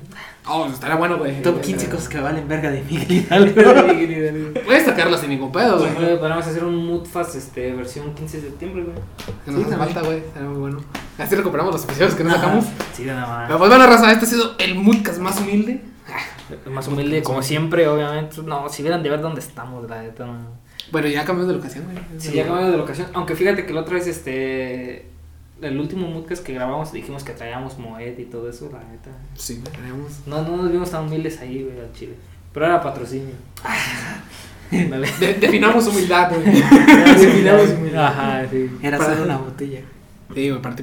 Oh, estaría bueno, güey. Top 15 cosas que valen verga de Miguel Hidalgo. Puedes sacarlo sin ningún pedo, güey. Pues, Podemos hacer un Moodfast este, versión 15 de septiembre, güey. Que nos Sí, hace falta, güey. Estaría muy bueno. Así recuperamos los episodios que no sacamos. Sí, de nada Pero más. pues bueno, raza, este ha sido el Moodcast más humilde. Más humilde, como siempre, obviamente. No, si vieran de ver dónde estamos, la neta. No. Bueno, ya cambiamos de locación, güey. Sí, ya cambiamos de locación. Aunque fíjate que la otra vez, este. El último Moodcast que grabamos dijimos que traíamos Moet y todo eso, la neta. Sí, tenemos. No, no nos vimos tan humildes ahí, güey, al chile. Pero era patrocinio. Dale. De- definamos humildad, güey. Ajá, sí. Era solo una botella. Sí, güey,